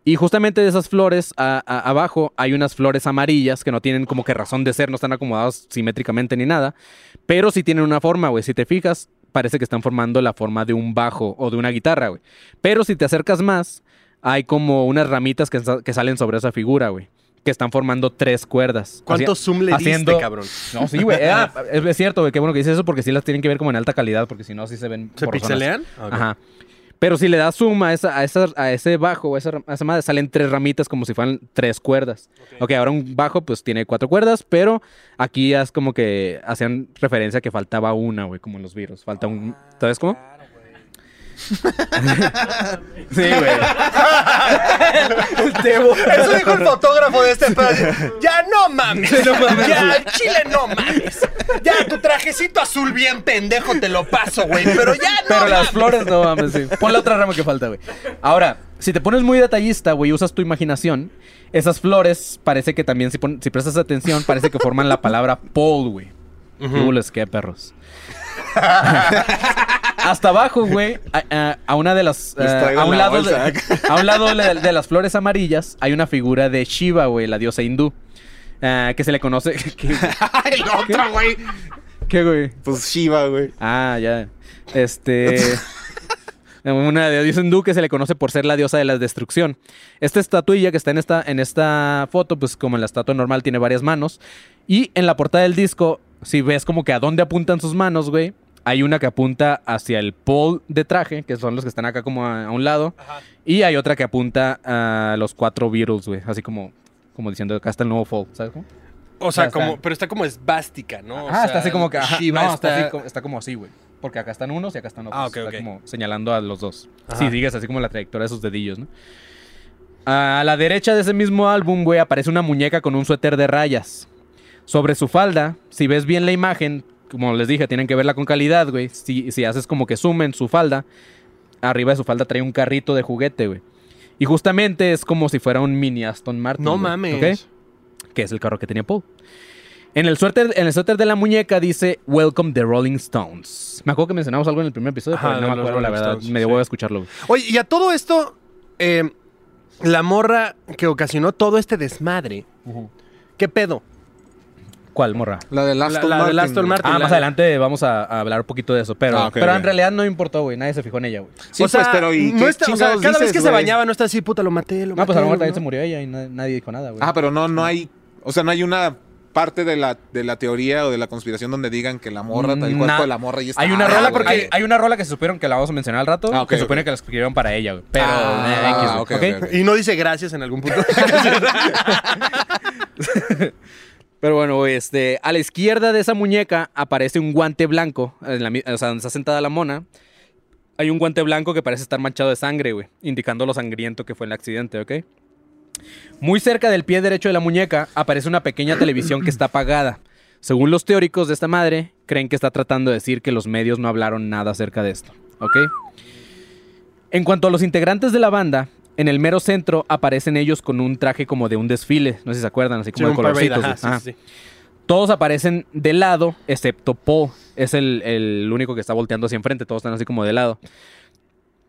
Y justamente de esas flores, a- a- abajo hay unas flores amarillas que no tienen como que razón de ser, no están acomodadas simétricamente ni nada. Pero sí tienen una forma, güey. Si te fijas, parece que están formando la forma de un bajo o de una guitarra, güey. Pero si te acercas más, hay como unas ramitas que, que salen sobre esa figura, güey. Que están formando tres cuerdas. ¿Cuánto Haci- zoom le haciendo- diste, cabrón? No, sí, güey. Es, cierto, güey. Qué bueno que dices eso porque sí las tienen que ver como en alta calidad porque si no, sí se ven. ¿Se pixelean? Ok. Ajá. Pero si le das zoom a, esa, a, esa- a ese bajo, o a esa, a esa madre, salen tres ramitas como si fueran tres cuerdas. Ok, ahora un bajo pues tiene cuatro cuerdas, pero aquí es como que hacían referencia a que faltaba una, güey, como en los virus. Falta un... ¿Sabes cómo? Sí, güey. Eso dijo el fotógrafo de este pedo. Ya no mames. Ya, al chile no mames. Ya, tu trajecito azul bien pendejo te lo paso, güey. Pero ya no Pero las mames. flores no mames, sí. Pon la otra rama que falta, güey. Ahora, si te pones muy detallista, güey, usas tu imaginación, esas flores parece que también, si, pon- si prestas atención, parece que forman la palabra Paul, güey. Uh, les queda perros. Hasta abajo, güey, a, una de las... Traigo a, un la lado de, a un lado de, de las flores amarillas hay una figura de Shiva, güey, la diosa hindú. eh, que se le conoce... ¿Qué, El otro, güey. qué, güey? Pues Shiva, güey. Ah, ya. Este. Una diosa hindú que se le conoce por ser la diosa de la destrucción. Esta estatuilla que está en esta, en esta foto, pues como en la estatua normal, tiene varias manos. Y en la portada del disco, si ves como que a dónde apuntan sus manos, güey, hay una que apunta hacia el pole de traje, que son los que están acá como a, a un lado. Y hay otra que apunta a los cuatro Beatles, güey. Así como, como diciendo, acá está el nuevo fall, ¿sabes cómo? O sea, Ya está. como, pero está como esvástica, ¿no? O ah, sea, está así como que. Ajá, no, está... está- así está como así, güey. Porque acá están unos y acá están otros. Ah, ok, está como señalando a los dos. Ajá. Si sigues así como la trayectoria de sus dedillos, ¿no? A la derecha de ese mismo álbum, güey, aparece una muñeca con un suéter de rayas. Sobre su falda, si ves bien la imagen, como les dije, tienen que verla con calidad, güey. Si, si haces como que zoom en su falda, arriba de su falda trae un carrito de juguete, güey. Y justamente es como si fuera un mini Aston Martin. No güey, mames. ¿ok? que es el carro que tenía Paul. En el, suéter, en el suéter de la muñeca dice Welcome the Rolling Stones. Me acuerdo que mencionamos algo en el primer episodio, Ajá, pero no me acuerdo, la verdad. Stones, Me dio sí. a escucharlo. güey. Oye, y a todo esto, eh, la morra que ocasionó todo este desmadre, ¿qué pedo? ¿Cuál, morra? La de La- Aston la de Martin. Aston. Martin. Ah, la- más adelante vamos a, a hablar un poquito de eso. Pero, Ah, pero en realidad no importó, güey. Nadie se fijó en ella, güey. Sí, o sea, pues, pero ¿y no qué está, o sea, cada vez que se bañaba no está así, puta, lo maté, lo No, maté. pues a lo mejor también ¿no? se murió ella y na- nadie dijo nada, güey. Ah, pero no, no hay. O sea, no hay una parte de la, de la teoría o de la conspiración donde digan que la morra, el cuerpo Na- de la morra y está. Hay una Ah, rola porque hay, hay una rola que se supieron que la vamos a mencionar al rato. Ah, que se supone que la escribieron para ella, güey. Pero, Ah, eh. Y no dice gracias en algún punto. Pero bueno, este, a la izquierda de esa muñeca aparece un guante blanco, o sea, donde está sentada la mona. Hay un guante blanco que parece estar manchado de sangre, güey, indicando lo sangriento que fue el accidente, ¿ok? Muy cerca del pie derecho de la muñeca aparece una pequeña televisión que está apagada. Según los teóricos de esta madre, creen que está tratando de decir que los medios no hablaron nada acerca de esto, ¿ok? En cuanto a los integrantes de la banda, en el mero centro aparecen ellos con un traje como de un desfile, no sé si se acuerdan, así Sí, como de parade, colorcitos. ajá, sí, sí, sí. Todos aparecen de lado, excepto Paul. Es el, el único que está volteando hacia enfrente. Todos están así como de lado.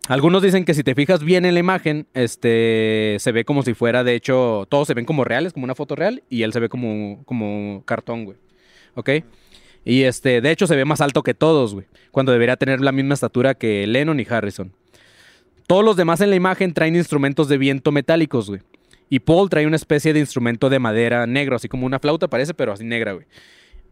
Algunos dicen que si te fijas bien en la imagen, este se ve como si fuera, de hecho, todos se ven como reales, como una foto real, y él se ve como, como cartón, güey. ¿Ok? Y este, de hecho, se ve más alto que todos, güey. Cuando debería tener la misma estatura que Lennon y Harrison. Todos los demás en la imagen traen instrumentos de viento metálicos, güey. Y Paul trae una especie de instrumento de madera negro, así como una flauta parece, pero así negra, güey.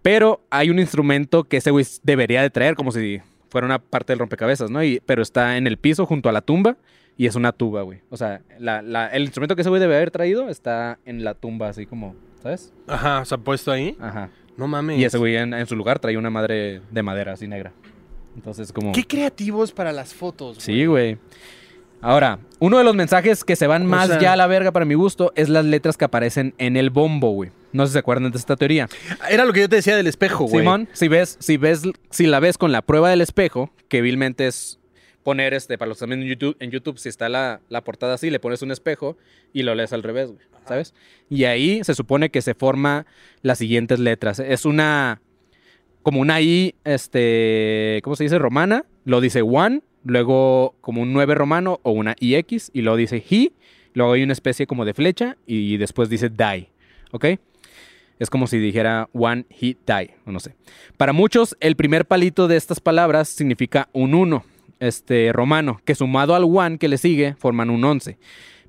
Pero hay un instrumento que ese güey debería de traer, como si fuera una parte del rompecabezas, ¿no? Y, pero está en el piso junto a la tumba y es una tuba, güey. O sea, la- la- el instrumento que ese güey debe haber traído está en la tumba, así como, ¿sabes? Ajá, se ha puesto ahí. Ajá. No mames. Y ese güey en, en su lugar traía una madre de madera así negra. Entonces, como... Qué creativos para las fotos. Sí, güey. Ahora, uno de los mensajes que se van O más sea- ya a la verga para mi gusto es las letras que aparecen en el bombo, güey. No sé si se acuerdan de esta teoría. Era lo que yo te decía del espejo, güey. Simón, si ves, si ves, si la ves con la prueba del espejo, que vilmente es poner este, para los también en YouTube, en YouTube, si está la, la portada así, le pones un espejo y lo lees al revés, güey. ¿Sabes? Y ahí se supone que se forma las siguientes letras. Es una. como una I, este. ¿Cómo se dice? Romana. Lo dice one. Luego como un 9 romano o una IX. Y luego dice he. Luego hay una especie como de flecha. Y después dice die. ¿Ok? Es como si dijera one hit die, o no sé. Para muchos, el primer palito de estas palabras significa un 1, este romano, que sumado al one que le sigue forman un 11.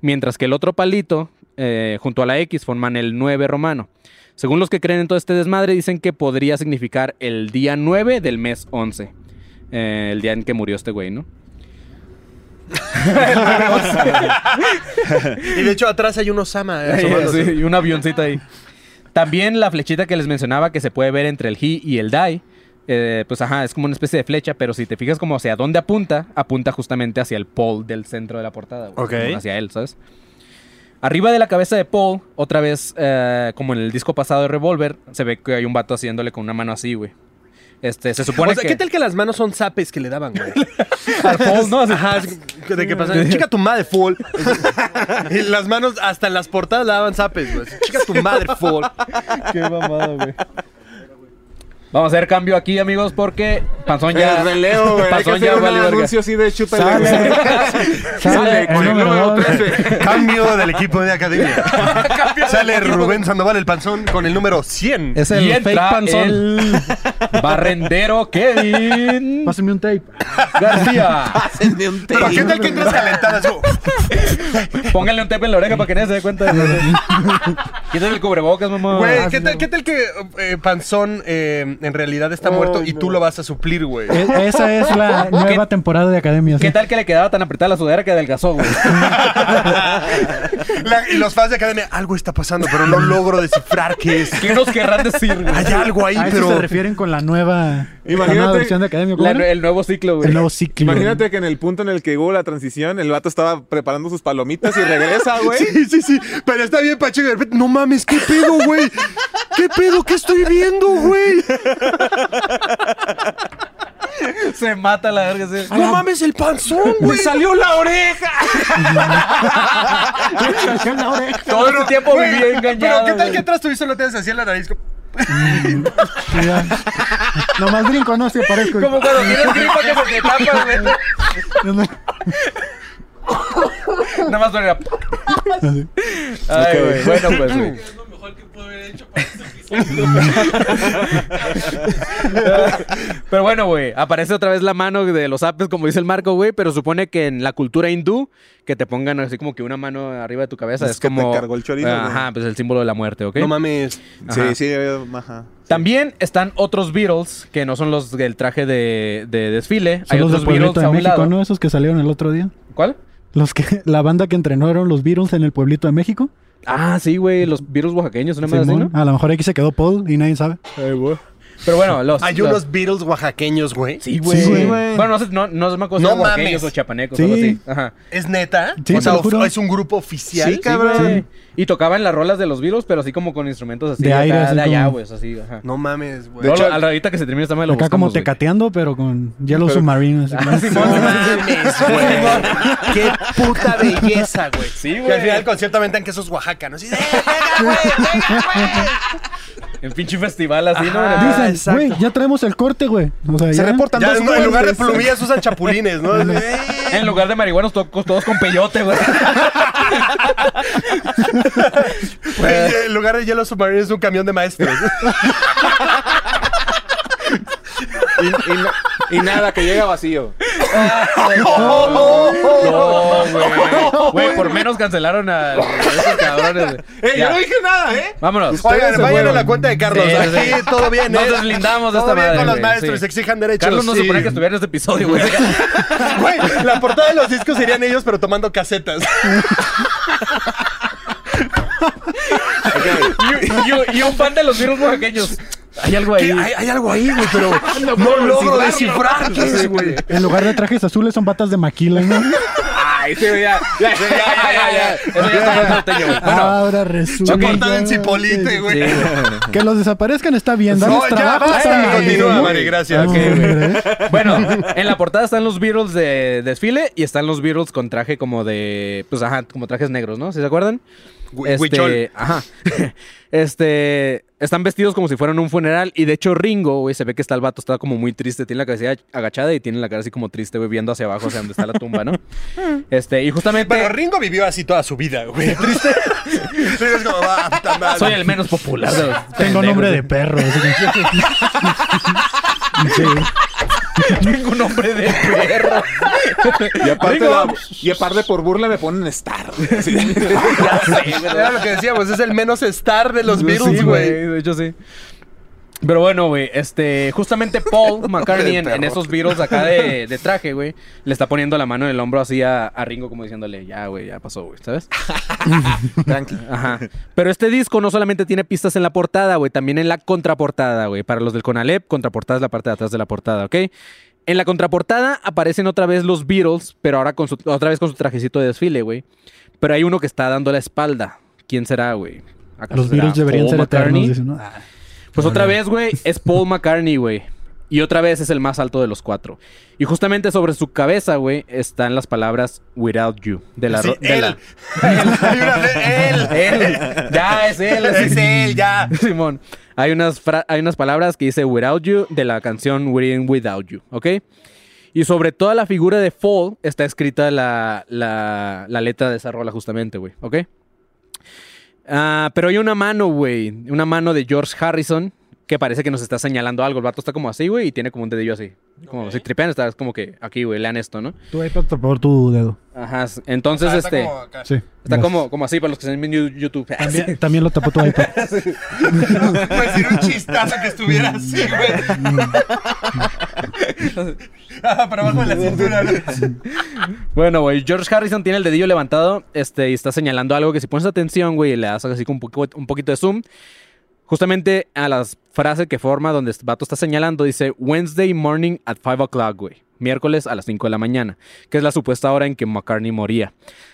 Mientras que el otro palito, eh, junto a la X, forman el 9 romano. Según los que creen en todo este desmadre, dicen que podría significar el día 9 del mes 11. Eh, el día en que murió este güey, ¿no? Y de hecho atrás hay un Osama. eh. Sí, y un avioncito ahí. También la flechita que les mencionaba que se puede ver entre el he y el die. eh, pues ajá, es como una especie de flecha, pero si te fijas como hacia dónde apunta, apunta justamente hacia el Paul del centro de la portada. güey, Hacia él, ¿sabes? Arriba de la cabeza de Paul, otra vez, eh, como en el disco pasado de Revolver, se ve que hay un vato haciéndole con una mano así, güey. Este, se supone O sea, que... ¿qué tal que las manos son zapes que le daban, güey? al Paul, ¿no? Ajá, de que pasan, chica tu madre, full. y las manos hasta en las portadas le daban zapes, güey. Chica tu madre, full. Qué mamada, güey. Vamos a hacer cambio aquí, amigos, porque Panzón ya... El relevo, güey. Hay que Panzón ya hacer un vale verga. anuncio así de chupa Sale. Sale con el número número dos. 13. Cambio del equipo de academia. Sale Rubén Sandoval el panzón con el número 100. Es el y fake entra panzón. el barrendero Kevin Pásenme un tape. García. Pero ¿qué tal que entras calentada? Así como, Pónganle un tape en la oreja para que nadie se dé cuenta. Quítate el cubrebocas, mamá. Güey, ¿qué tal, qué tal que eh, Panzón eh, en realidad está muerto y tú lo vas a suplir, güey? E- esa es la nueva temporada de Academia. ¿Qué sí. tal que le quedaba tan apretada la sudadera que adelgazó, güey? La- y los fans de academia, algo está pasando, pero no logro descifrar qué es. ¿Qué nos querrán decir, güey? Hay algo ahí, A eso pero. se refieren con la nueva, la Imagínate- nueva versión de Academia. ¿cómo La- era? el nuevo ciclo, güey. El nuevo ciclo. Imagínate que en el punto en el que hubo la transición, el vato estaba preparando sus palomitas y regresa, güey. Sí, sí, sí. Pero está bien, Pacheco. y De repente, no mames, ¿qué pedo, güey? ¿Qué pedo? ¿Qué estoy viendo, güey? Se mata la verga. sí. No mames, el panzón, güey. salió la oreja! Todo este tiempo Güey, viví engañado. Pero ¿qué tal güey. que atrás tú y solo te haces así en la nariz? Sí, ya. Nomás brinco, no, sí aparezco. Como cuando tienes gripa que se te tapa, güey. Nada más suena. Ay, güey. Bueno, pues, güey. Pero bueno, güey, aparece otra vez la mano de los apes, como dice el Marco, güey, pero supone que en la cultura hindú, que te pongan así como que una mano arriba de tu cabeza, Es es, que te como... cargó el chorizo, güey. Ajá, pues el símbolo de la muerte, ¿ok? No mames. Ajá. Sí, sí, ajá. También están otros Beatles, que no son los del traje de, de desfile. Son Hay los de otros Pueblito Beatles de a un México, lado. ¿no? Esos que salieron el otro día. ¿Cuál? Los que, la banda que entrenaron los Beatles en el Pueblito de México. Ah, sí, güey, los Beatles oaxaqueños, una más así. A lo mejor aquí se quedó Paul y nadie sabe. Pero bueno, los. Hay los- unos Beatles oaxaqueños, güey. Sí, güey. Sí. Bueno, no sé, no, no me acuerdo si No oaxaqueños mames. o chapanecos Sí. o algo así. Ajá. ¿Es neta? Sí, o sea, lo juro. es un grupo oficial. Sí, cabrón. Y tocaban las rolas de los Beatles, pero así como con instrumentos así De acá, aire, así de allá, como- güey, así, ajá. No mames, güey. De hecho, al ratito que se termine esta madre lo Acá como buscamos, tecateando, pero con Yellow Submarine. así como- Simón, No mames, güey. Qué puta belleza, güey. Sí, güey. al final del concierto aventan que eso es Oaxaca, ¿no? De, "Venga, güey, venga, güey". En pinche festival así, ¿no? Ajá. Dicen, exacto. güey, ya traemos el corte, güey. O sea, Se ya. reportan Ya, dos no, en lugar de muertes. plumillas usan chapulines, ¿no? En lugar de marihuanos, to- todos con peyote, güey. Güey, en lugar de Yellow Submarine es un camión de maestros. Y, y y nada, que llega vacío. No, güey. Güey, por menos cancelaron a esos cabrones. ¡Eh, yo no dije nada, eh! Vámonos. Oigan, vayan a la cuenta de Carlos. Sí, sí, sí. Aquí todo bien, Nos ¿eh? deslindamos de bien madre, con los maestros, sí. exijan derechos. Carlos no sí. suponía que estuviera en este episodio, güey. Güey, la portada de los discos serían ellos, pero tomando casetas. y, y- y un fan de los virus oaxaqueños. Hay algo ahí. Hay, hay algo ahí, güey, pero no logro descifrar qué es, güey. En lugar de trajes azules son batas de maquila, ¿no? Ay, sí, ya. Ya, Ya, ya, ya, ya. Eso ya está más norteño, güey. Bueno, Ahora resulta. La portada en Cipolite, güey. sí, Que los desaparezcan está bien. No, Darles ya basta. Continúa, Mari, gracias. Bueno, en la portada están los Beatles de desfile y están los Beatles con traje como de. Pues ajá, como trajes negros, ¿no? ¿Sí se acuerdan? Este, ajá. Este, están vestidos como si fueran un funeral y de hecho Ringo, güey, se ve que está el vato, está como muy triste, tiene la cabeza agachada y tiene la cara así como triste, güey, viendo hacia abajo, hacia donde está la tumba, ¿no? Este, y justamente Bueno, Ringo vivió así toda su vida, güey. Triste. Es como, ah, puta madre. soy el menos popular Tengo nombre de perro. así que- Sí. Tengo nombre de perro. Y aparte, la- y aparte por burla me ponen Star. Sí. ya sé. Era lo que decíamos, es el menos star de los Beatles, Sí, güey. De hecho, sí. Pero bueno, güey, este, justamente Paul McCartney en, en esos Beatles acá de, de traje, güey, le está poniendo la mano en el hombro así a, a Ringo como diciéndole, ya, güey, ya pasó, güey, ¿sabes? Tranqui. Ajá. Pero este disco no solamente tiene pistas en la portada, güey, también en la contraportada, güey. Para los del Conalep, contraportada es la parte de atrás de la portada, ¿ok? En la contraportada aparecen otra vez los Beatles, pero ahora con su, otra vez con su trajecito de desfile, güey. Pero hay uno que está dando la espalda. ¿Quién será, güey? ¿Acaso Los virus deberían Paul ser McCartney? eternos. dicen, ¿no? Ah, Pues otra vez, güey, es Paul McCartney, güey. Y otra vez es el más alto de los cuatro. Y justamente sobre su cabeza, güey, están las palabras Without You. De la... Sí, de él. la- Hay una de él. él. Ya, es él. Es él, ya. Simón. Hay unas, fra- hay unas palabras que dice Without You de la canción Within Without You, ¿ok? Y sobre toda la figura de Fall está escrita la, la, la letra de esa rola justamente, güey, ¿ok? Ah, pero hay una mano, güey, una mano de George Harrison que parece que nos está señalando algo. El vato está como así, güey, y tiene como un dedillo así. Como si tripean, está como que aquí, güey, lean esto, ¿no? Tu iPad, por favor, tu dedo. Ajá, entonces, Ah, está este... como acá. Sí. Está como, como así para los que están en YouTube. También, también lo tapó tu iPad. Pues sería un chistazo que estuviera así, güey. Para abajo de la cintura. ¿no? Bueno, güey, George Harrison tiene el dedillo levantado este, y está señalando algo que si pones atención, güey, le das así un, poquito de zoom, justamente a las frases que forma donde este vato está señalando, dice Wednesday morning at 5 o'clock, güey. Miércoles a las 5 de la mañana, que es la supuesta hora en que McCartney moría.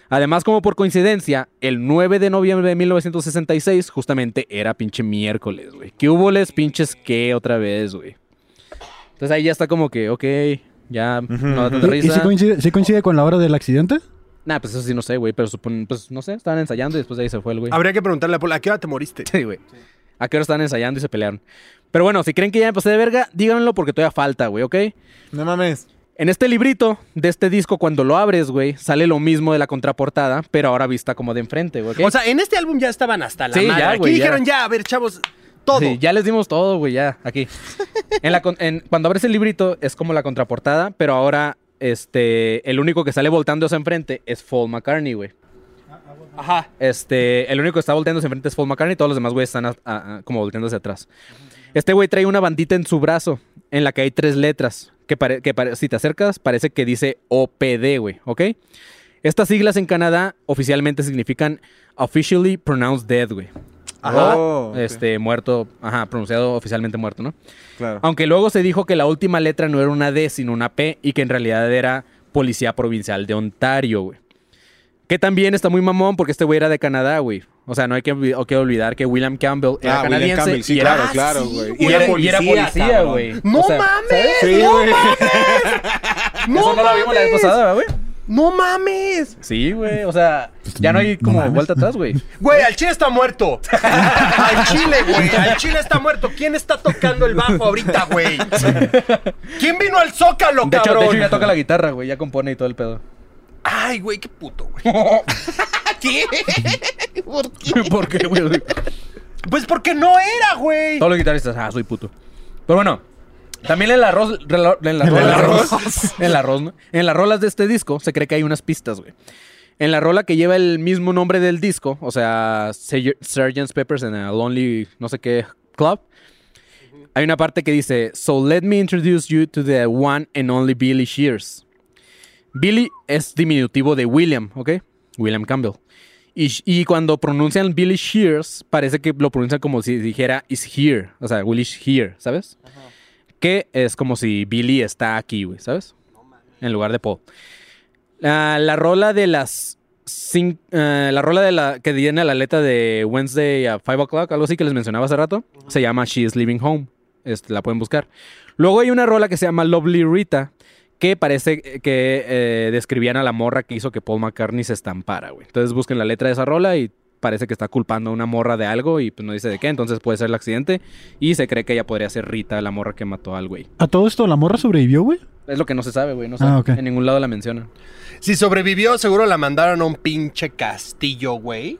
Además, como por coincidencia, el 9 de noviembre de 1966 justamente era pinche miércoles, güey. ¿Qué hubo les pinches qué otra vez, güey? Entonces ahí ya está como que, ok, ya no da tanta ¿Y, y risa. si coincide, sí coincide con la hora del accidente? Nah, pues eso sí no sé, güey, pero supon, pues no sé, estaban ensayando y después de ahí se fue el güey. Habría que preguntarle a Paul, ¿a qué hora te moriste? Sí, güey. ¿A qué hora estaban ensayando y se pelearon? Pero bueno, si creen que ya me pasé de verga, díganlo porque todavía falta, güey, ¿ok? No mames. En este librito de este disco, cuando lo abres, güey, sale lo mismo de la contraportada, pero ahora vista como de enfrente, güey. ¿ok? O sea, en este álbum ya estaban hasta la Sí, madre. ya, Aquí güey, ya. dijeron, ya, a ver, chavos, todo. Sí, ya les dimos todo, güey, ya, aquí. En la con- en- cuando abres el librito es como la contraportada, pero ahora este, el único que sale volteando hacia enfrente es Paul McCartney, güey. Ajá. Este, el único que está volteando hacia enfrente es Paul McCartney, todos los demás güeyes están a- a- a- como volteando hacia atrás. Este güey trae una bandita en su brazo en la que hay tres letras, que, pare- que pare- si te acercas parece que dice OPD, güey, ¿ok? Estas siglas en Canadá oficialmente significan Officially Pronounced Dead, güey. Ajá. Oh, este, muerto, ajá, pronunciado oficialmente muerto, ¿no? Claro. Aunque luego se dijo que la última letra no era una D, sino una P, y que en realidad era Policía Provincial de Ontario, güey. Que también está muy mamón porque este güey era de Canadá, güey. O sea, no hay que, o que olvidar que William Campbell era Ah, William canadiense Campbell, sí, y, era, claro, claro, sí, güey. y era- y era policía, güey. ¡No O sea, mames! ¿sabes? Sí, ¡No mames! ¡No Eso no lo vimos la vez pasada, güey. ¡No mames! Sí, güey. O sea, ya no hay como vuelta atrás, güey. Güey, al chile está muerto. al chile, güey. Al chile está muerto. ¿Quién está tocando el bajo ahorita, güey? ¿Quién vino al zócalo, De hecho, de cabrón? hecho, ya toca la guitarra, güey. Ya compone y todo el pedo. Ay, güey, qué puto, güey. ¿Qué? ¿Por qué, güey? Pues porque no era, güey. Todos los guitarristas, ah, soy puto. Pero bueno, también en el arroz, relo- en las ¿El rolas, arroz? en el arroz, ¿no? En las rolas de este disco se cree que hay unas pistas, güey. En la rola que lleva el mismo nombre del disco, o sea, Sgt. Peppers en a Lonely no sé qué club, hay una parte que dice, So let me introduce you to the one and only Billy Shears. Billy es diminutivo de William, ¿ok? William Campbell. Y, y cuando pronuncian Billy Shears, parece que lo pronuncian como si dijera is here. O sea, Willy is here, ¿sabes? Que es como si Billy está aquí, güey, ¿sabes? En lugar de Paul. La, la rola de las. eh, la rola de la que viene la letra de Wednesday a 5 o'clock, algo así que les mencionaba hace rato, se llama She is Living Home. Este, la pueden buscar. Luego hay una rola que se llama Lovely Rita, que parece que eh, describían a la morra que hizo que Paul McCartney se estampara, güey. Entonces busquen la letra de esa rola y parece que está culpando a una morra de algo y pues no dice de qué, entonces puede ser el accidente y se cree que ella podría ser Rita, la morra que mató al güey. ¿A todo esto la morra sobrevivió, güey? Es lo que no se sabe, güey, no sé. Ah. En ningún lado la mencionan. Si sobrevivió, seguro la mandaron a un pinche castillo, güey.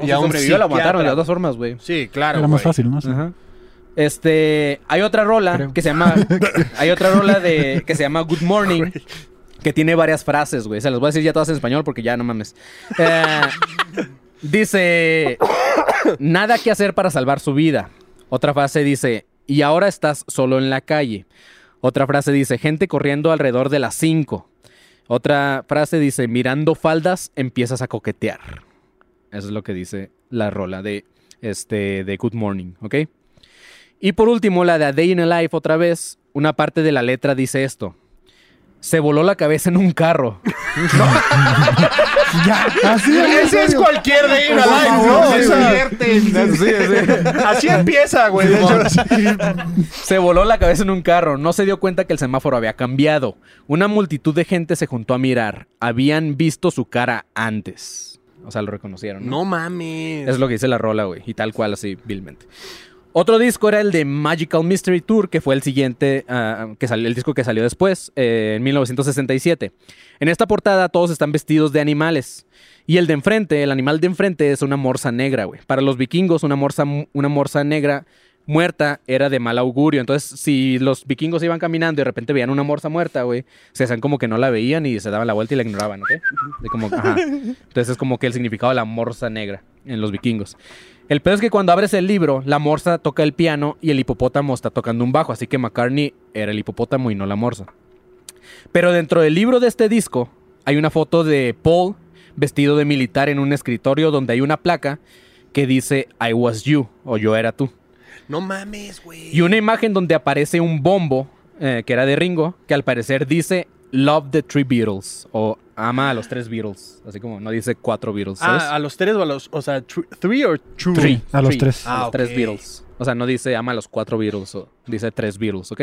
Y a un sobrevivió, la mataron de las dos formas, güey. Sí, claro, Era más fácil, ¿no? Ajá. Este, hay otra rola Creo. que se llama hay otra rola de que se llama Good Morning que tiene varias frases, güey. Se las voy a decir ya todas en español porque ya no mames. Eh, dice nada que hacer para salvar su vida. Otra frase dice y ahora estás solo en la calle. Otra frase dice gente corriendo alrededor de las 5. Otra frase dice mirando faldas empiezas a coquetear. Eso es lo que dice la rola de este de Good Morning, ¿ok? Y por último, la de A Day in a Life, otra vez, una parte de la letra dice esto. Se voló la cabeza en un carro. Ya, así es. Ese es cualquier day in a Así empieza, güey. De hecho, Se voló la cabeza en un carro. No se dio cuenta que el semáforo había cambiado. Una multitud de gente se juntó a mirar. Habían visto su cara antes. O sea, lo reconocieron. ¿no? no mames. Es lo que dice la rola, güey. Y tal cual, así, vilmente. Otro disco era el de Magical Mystery Tour, que fue el siguiente, ah, que salió, el disco que salió después, eh, en 1967. En esta portada todos están vestidos de animales. Y el de enfrente, el animal de enfrente es una morsa negra, güey. Para los vikingos, una morsa, una morsa negra muerta era de mal augurio. Entonces, si los vikingos iban caminando y de repente veían una morsa muerta, güey, se hacían como que no la veían y se daban la vuelta y la ignoraban, ¿ok? Entonces es como que el significado de la morsa negra en los vikingos. El pedo es que cuando abres el libro, la morsa toca el piano y el hipopótamo está tocando un bajo, así que McCartney era el hipopótamo y no la morsa. Pero dentro del libro de este disco hay una foto de Paul vestido de militar en un escritorio donde hay una placa que dice I was you o yo era tú. No mames, güey. Y una imagen donde aparece un bombo eh, que era de Ringo que al parecer dice Love the Three Beatles o ama a los tres Beatles, así como no dice cuatro Beatles, ¿sabes? Ah, a los tres o a los. O sea, tr- three or true. Three. A los Three. tres. A los Ah, tres ok. Beatles. O sea, no dice ama a los cuatro Beatles, o dice tres Beatles, ¿ok?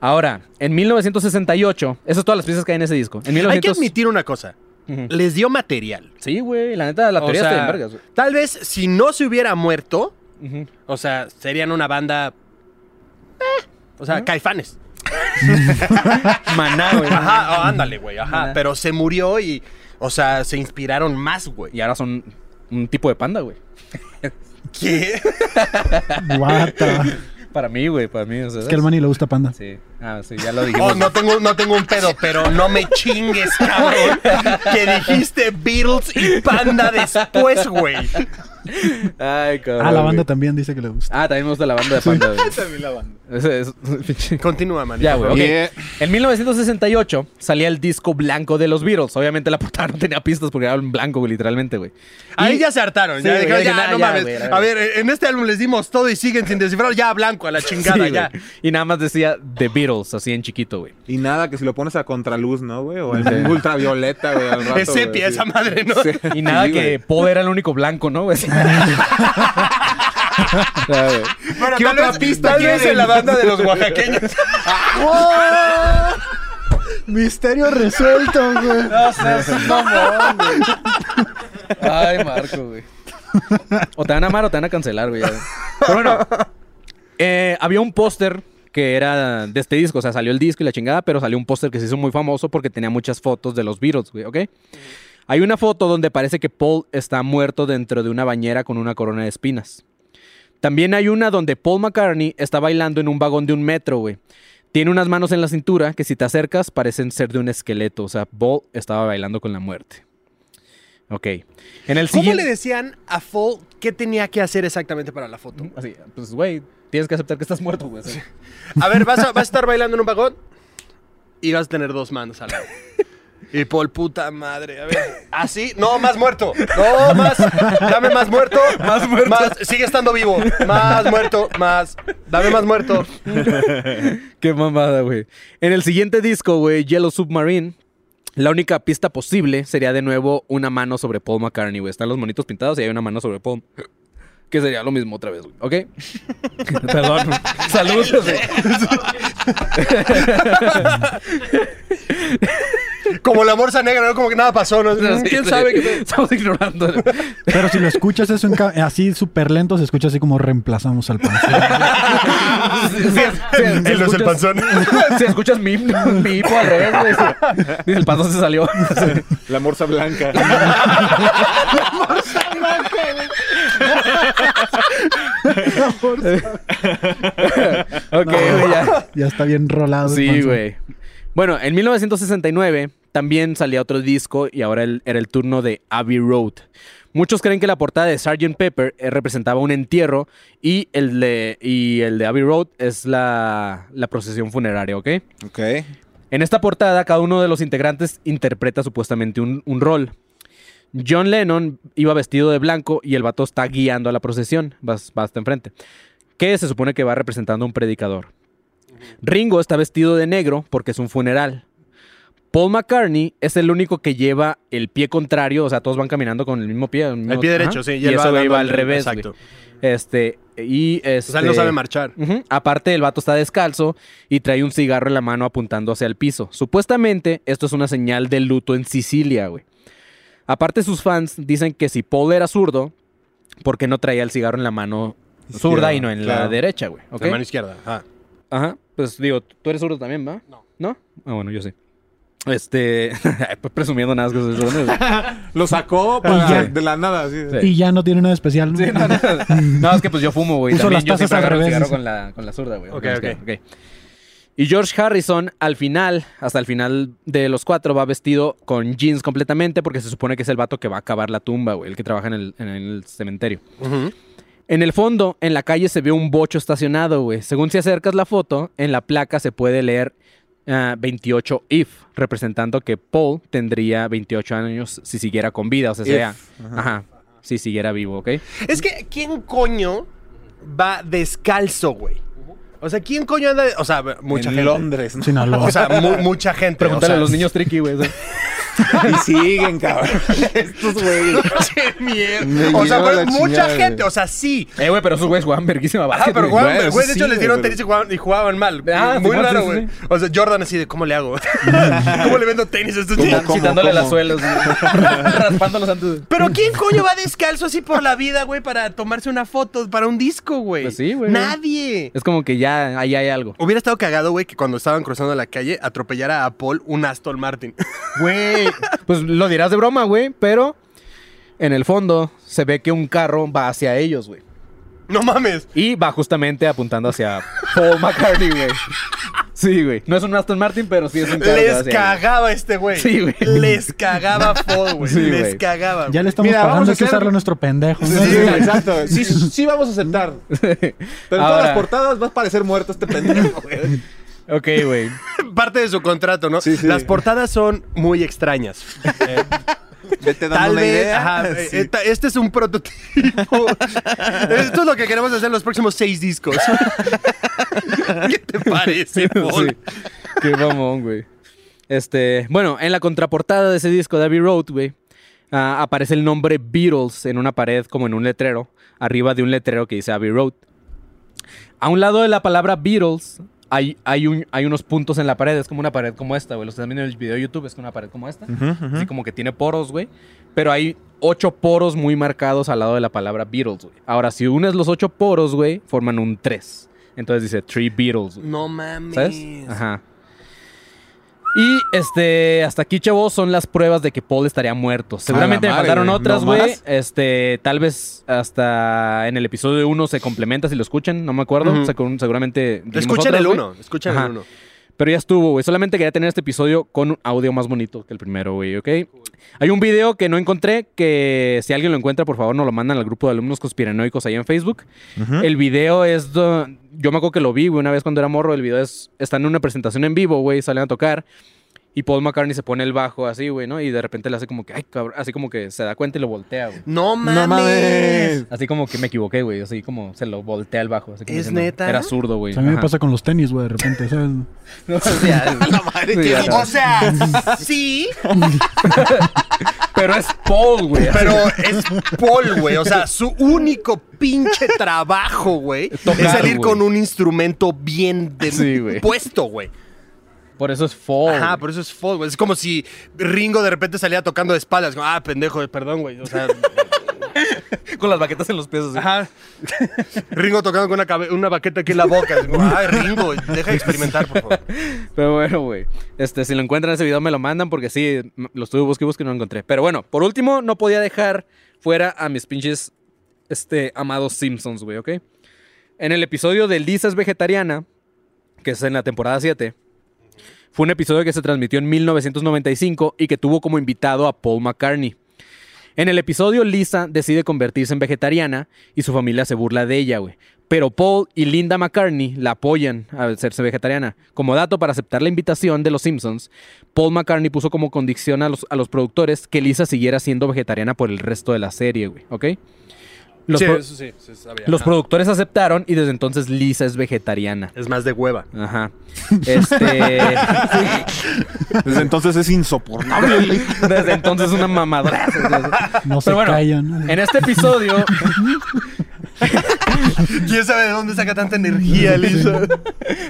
Ahora, en 1968, esas son todas las piezas que hay en ese disco. En Hay que 1900... admitir una cosa. Les dio material. Sí, güey, la neta, la O teoría sea, está en vergas, güey. Tal vez si no se hubiera muerto, o sea, serían una banda. eh, o sea, caifanes. Maná, güey. Ajá, oh, ándale, güey, ajá. Maná. Pero se murió y. O sea, se inspiraron más, güey. Y ahora son un tipo de panda, güey. ¿Qué? Guata. Para mí, güey, para mí. o sea, Es que al Manny le gusta panda. Sí. Ah, sí, ya lo dijimos. Oh, no tengo, no tengo un pedo, pero no me chingues, cabrón. Que dijiste Beatles y Panda después, güey. Ay, cabrón. Ah, la banda güey. también dice que le gusta. Ah, también me gusta la banda de Panda. güey. También la banda. Es- Continúa, manito. Ya, güey. ok. Yeah. En 1968 salía el disco blanco de los Beatles. Obviamente la portada no tenía pistas porque era en blanco, güey, literalmente, güey. Ahí Y- ya se hartaron. Sí, ya güey, ya ya, no ya, mames. güey, a ver, en este álbum les dimos todo y siguen sin descifrar. Ya blanco, a la chingada, Sí, ya. güey. Y nada más decía The Beatles, así en chiquito, güey. Y nada, que si lo pones a contraluz, ¿no, güey? O en ultravioleta, güey, al rato. Es sepia güey, esa sí. madre, ¿no? Sí. Y nada Sí, que. Paul era el único blanco, ¿no? güey? Bueno, ¿Qué tal otra vez, pista tal vez en la banda de los oaxaqueños. Misterio resuelto, güey. No seas un mamón, güey. Ay, Marco, güey. O te van a amar o te van a cancelar, güey. ya. Pero bueno, eh, había un póster que era de este disco. O sea, salió el disco y la chingada, pero salió un póster que se hizo muy famoso porque tenía muchas fotos de los Beatles, güey, ¿ok? Hay una foto donde parece que Paul está muerto dentro de una bañera con una corona de espinas. También hay una donde Paul McCartney está bailando en un vagón de un metro, güey. Tiene unas manos en la cintura que si te acercas parecen ser de un esqueleto. O sea, Paul estaba bailando con la muerte. Ok. En el ¿Cómo le decían a Fall qué tenía que hacer exactamente para la foto? Así, pues, güey, tienes que aceptar que estás muerto, güey. A ver, vas a, vas a estar bailando en un vagón y vas a tener dos manos al lado. Y Paul, puta madre, a ver. ¿Así? No, más muerto. No, más. Dame más muerto. Más muerto. sigue estando vivo. Más muerto. Más. Dame más muerto. Qué mamada, güey. En el siguiente disco, güey, Yellow Submarine, la única pista posible sería de nuevo una mano sobre Paul McCartney, güey. Están los monitos pintados y hay una mano sobre Paul. Que sería lo mismo otra vez, güey. ¿Ok? Perdón. Salud. Güey. Como la morsa negra, ¿no? Como que nada pasó, ¿no? Sí, ¿Quién sí. sabe Estamos ignorando. Pero si lo escuchas ca- así súper lento, se escucha así como reemplazamos al panzón. Él no es el panzón. Si escuchas mi, mi hipo al revés, güey. Dice, el panzón se salió. La morsa blanca. ok, güey, ya. Ya está bien rolado. Sí, güey. Bueno, en 1969 también salía otro disco y ahora el- era el turno de Abbey Road. Muchos creen que la portada de Sgt. Pepper eh, representaba un entierro y el de, y el de Abbey Road es la, la procesión funeraria, ¿ok? ok. En esta portada, cada uno de los integrantes interpreta supuestamente un, un rol. John Lennon iba vestido de blanco y el vato está guiando a la procesión, va, va hasta enfrente, que se supone que va representando a un predicador. Ringo está vestido de negro porque es un funeral. Paul McCartney es el único que lleva el pie contrario, o sea, todos van caminando con el mismo pie. El pie derecho, sí. Y eso dando iba el- al revés. Exacto. Este, y O sea, él no este- sabe marchar. Aparte, el vato está descalzo y trae un cigarro en la mano apuntando hacia el piso. Supuestamente, esto es una señal de luto en Sicilia, güey. Aparte, sus fans dicen que si Paul era zurdo, ¿por qué no traía el cigarro en la mano zurda y no en la derecha, güey? La mano izquierda. Ajá. Ajá. Pues digo, ¿tú eres zurdo también, va? No. ¿No? Ah, bueno, yo sí. Este. pues presumiendo nada más que soy. Lo sacó para- ya. de la nada, así. Sí. Y ya no tiene nada especial. ¿no? Sí, no, no, no, es que pues yo fumo, güey. Uso También las yo tazas al revés, cigarro con la, con la zurda, güey. Ok, Ok, ok. Y George Harrison, al final, hasta el final de los cuatro, va vestido con jeans completamente porque se supone que es el vato que va a acabar la tumba, güey, el que trabaja en el, en el cementerio. En el fondo, en la calle se ve un bocho estacionado, güey. Según si acercas la foto, en la placa se puede leer ah, 28 if, representando que Paul tendría 28 años si siguiera con vida, o sea, If, sea, ajá, si siguiera vivo, ¿ok? Es que, ¿quién coño va descalzo, güey? O sea, ¿quién coño anda? de- O sea, mucha en gente. Londres, ¿no? Sinaloa. O sea, mu- mucha gente. Pregúntale o sea, a los niños tricky, güey. Y siguen, cabrón. Estos güeyes. ¡Qué mierda! O sea, pero mucha chingada, gente, o sea, sí. Eh, güey, pero esos güeyes jugaban verguísima Ah, básquet, pero güey. jugaban, güey, de hecho sí, les dieron pero- tenis y jugaban, y jugaban mal. Ah, Muy Simón, raro, sí, güey. sí. O sea, Jordan así de, ¿cómo le hago? ¿Cómo le vendo tenis a estos cómo? Quitándole las suelas, güey. raspándolos antes. de- Pero ¿quién coño va descalzo así por la vida, güey, para tomarse una foto para un disco, güey? Pues sí, güey. Nadie. Es como que ya ahí hay algo. Hubiera estado cagado, güey, que cuando estaban cruzando la calle atropellara a Paul un Aston Martin. Güey. Pues lo dirás de broma, güey, pero en el fondo se ve que un carro va hacia ellos, güey. no mames. Y va justamente apuntando hacia Paul McCartney, güey. Sí, güey. No es un Aston Martin, pero sí es un carro. Les cagaba este güey. Sí, güey. Les cagaba Ford, güey. Sí, Les güey. cagaba. Ya le estamos Mira, vamos pagando, a hay que hacer- usarlo a nuestro pendejo. Sí, ¿no? exacto. Sí, sí vamos a aceptar. Pero en Ahora- todas las portadas va a parecer muerto este pendejo, güey. Ok, güey. Parte de su contrato, ¿no? Sí, sí. Las portadas son muy extrañas. Eh, Vete dando Tal una vez, idea. ajá, eh, Sí. esta- este es un prototipo. Esto es lo que queremos hacer en los próximos seis discos. ¿Qué te parece, Paul? Sí. Qué mamón, güey. Este, bueno, en la contraportada de ese disco de Abbey Road, güey, ah, aparece el nombre Beatles en una pared, como en un letrero, arriba de un letrero que dice Abbey Road. A un lado de la palabra Beatles hay, hay, un- hay unos puntos en la pared, es como una pared como esta, güey. Los que están viendo en el video de YouTube es una pared como esta. Así como que tiene poros, güey. Pero hay ocho poros muy marcados al lado de la palabra Beatles, güey. Ahora, si unes los ocho poros, güey, forman un 3. Entonces dice Three Beatles, güey. No mames. ¿Sabes? Ajá. Y este, hasta aquí, chavos, son las pruebas de que Paul estaría muerto. Seguramente me madre, faltaron güey. otras, ¿No güey. Este, tal vez hasta en el episodio 1 se complementa si lo escuchan, no me acuerdo. Según- seguramente. Escuchen otras, el güey. uno. Escuchen Ajá. el uno. Pero ya estuvo, güey. Solamente quería tener este episodio con un audio más bonito que el primero, güey, ¿ok? Hay un video que no encontré, que si alguien lo encuentra, por favor, nos lo mandan al grupo de alumnos conspiranoicos ahí en Facebook. El video es... Yo me acuerdo que lo vi, güey, una vez cuando era morro. El video es... Está en una presentación en vivo, güey, salen a tocar. Y Paul McCartney se pone el bajo así, güey, ¿no? Y de repente le hace como que, ay, cabrón. Así como que se da cuenta y lo voltea, güey. No mames. No mames. Así como que me equivoqué, güey. Así como se lo voltea el bajo. Así como ¿Es diciendo, neta? Era zurdo, güey. O sea, a mí me Ajá. pasa con los tenis, güey, de repente, ¿sabes? No, o sea, madre, sí, ya. O sea, sí, Pero es Paul, güey. pero es Paul, güey. O sea, su único pinche trabajo, güey, es salir con un instrumento bien de Sí, puesto, güey. Por eso es Paul. Ajá, por eso es Paul, güey. Es como si Ringo de repente salía tocando de espaldas. Como, ah, pendejo, perdón, güey. O sea, Con las baquetas en los pies. ajá. Ringo tocando con una, baqueta aquí en la boca. Como, ay, Ringo, deja de experimentar, por favor. Pero bueno, güey. Este, si lo encuentran ese video, me lo mandan porque sí, lo estuve busque y busque y no lo encontré. Pero bueno, por último, no podía dejar fuera a mis pinches este, amados Simpsons, güey, ¿ok? En el episodio de Lisa es vegetariana, que es en la temporada 7, fue un episodio que se transmitió en 1995 y que tuvo como invitado a Paul McCartney. En el episodio, Lisa decide convertirse en vegetariana y su familia se burla de ella, güey. Pero Paul y Linda McCartney la apoyan a hacerse vegetariana. Como dato, para aceptar la invitación de los Simpsons, Paul McCartney puso como condición a los, a los productores que Lisa siguiera siendo vegetariana por el resto de la serie, güey, ¿ok? Los, sí, pro- eso sí, se sabía. los Ajá. productores aceptaron y desde entonces Lisa es vegetariana. Es más de hueva. Ajá. Este... Desde entonces es insoportable. desde entonces una mamadora. No se Pero bueno, callan. en este episodio... ¿Quién sabe de dónde saca tanta energía, Lisa?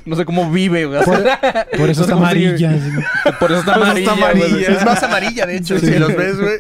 No sé cómo vive, güey. Por, por eso está amarilla. Por eso está amarilla. está amarilla. Es más amarilla, de hecho, si los ves, güey.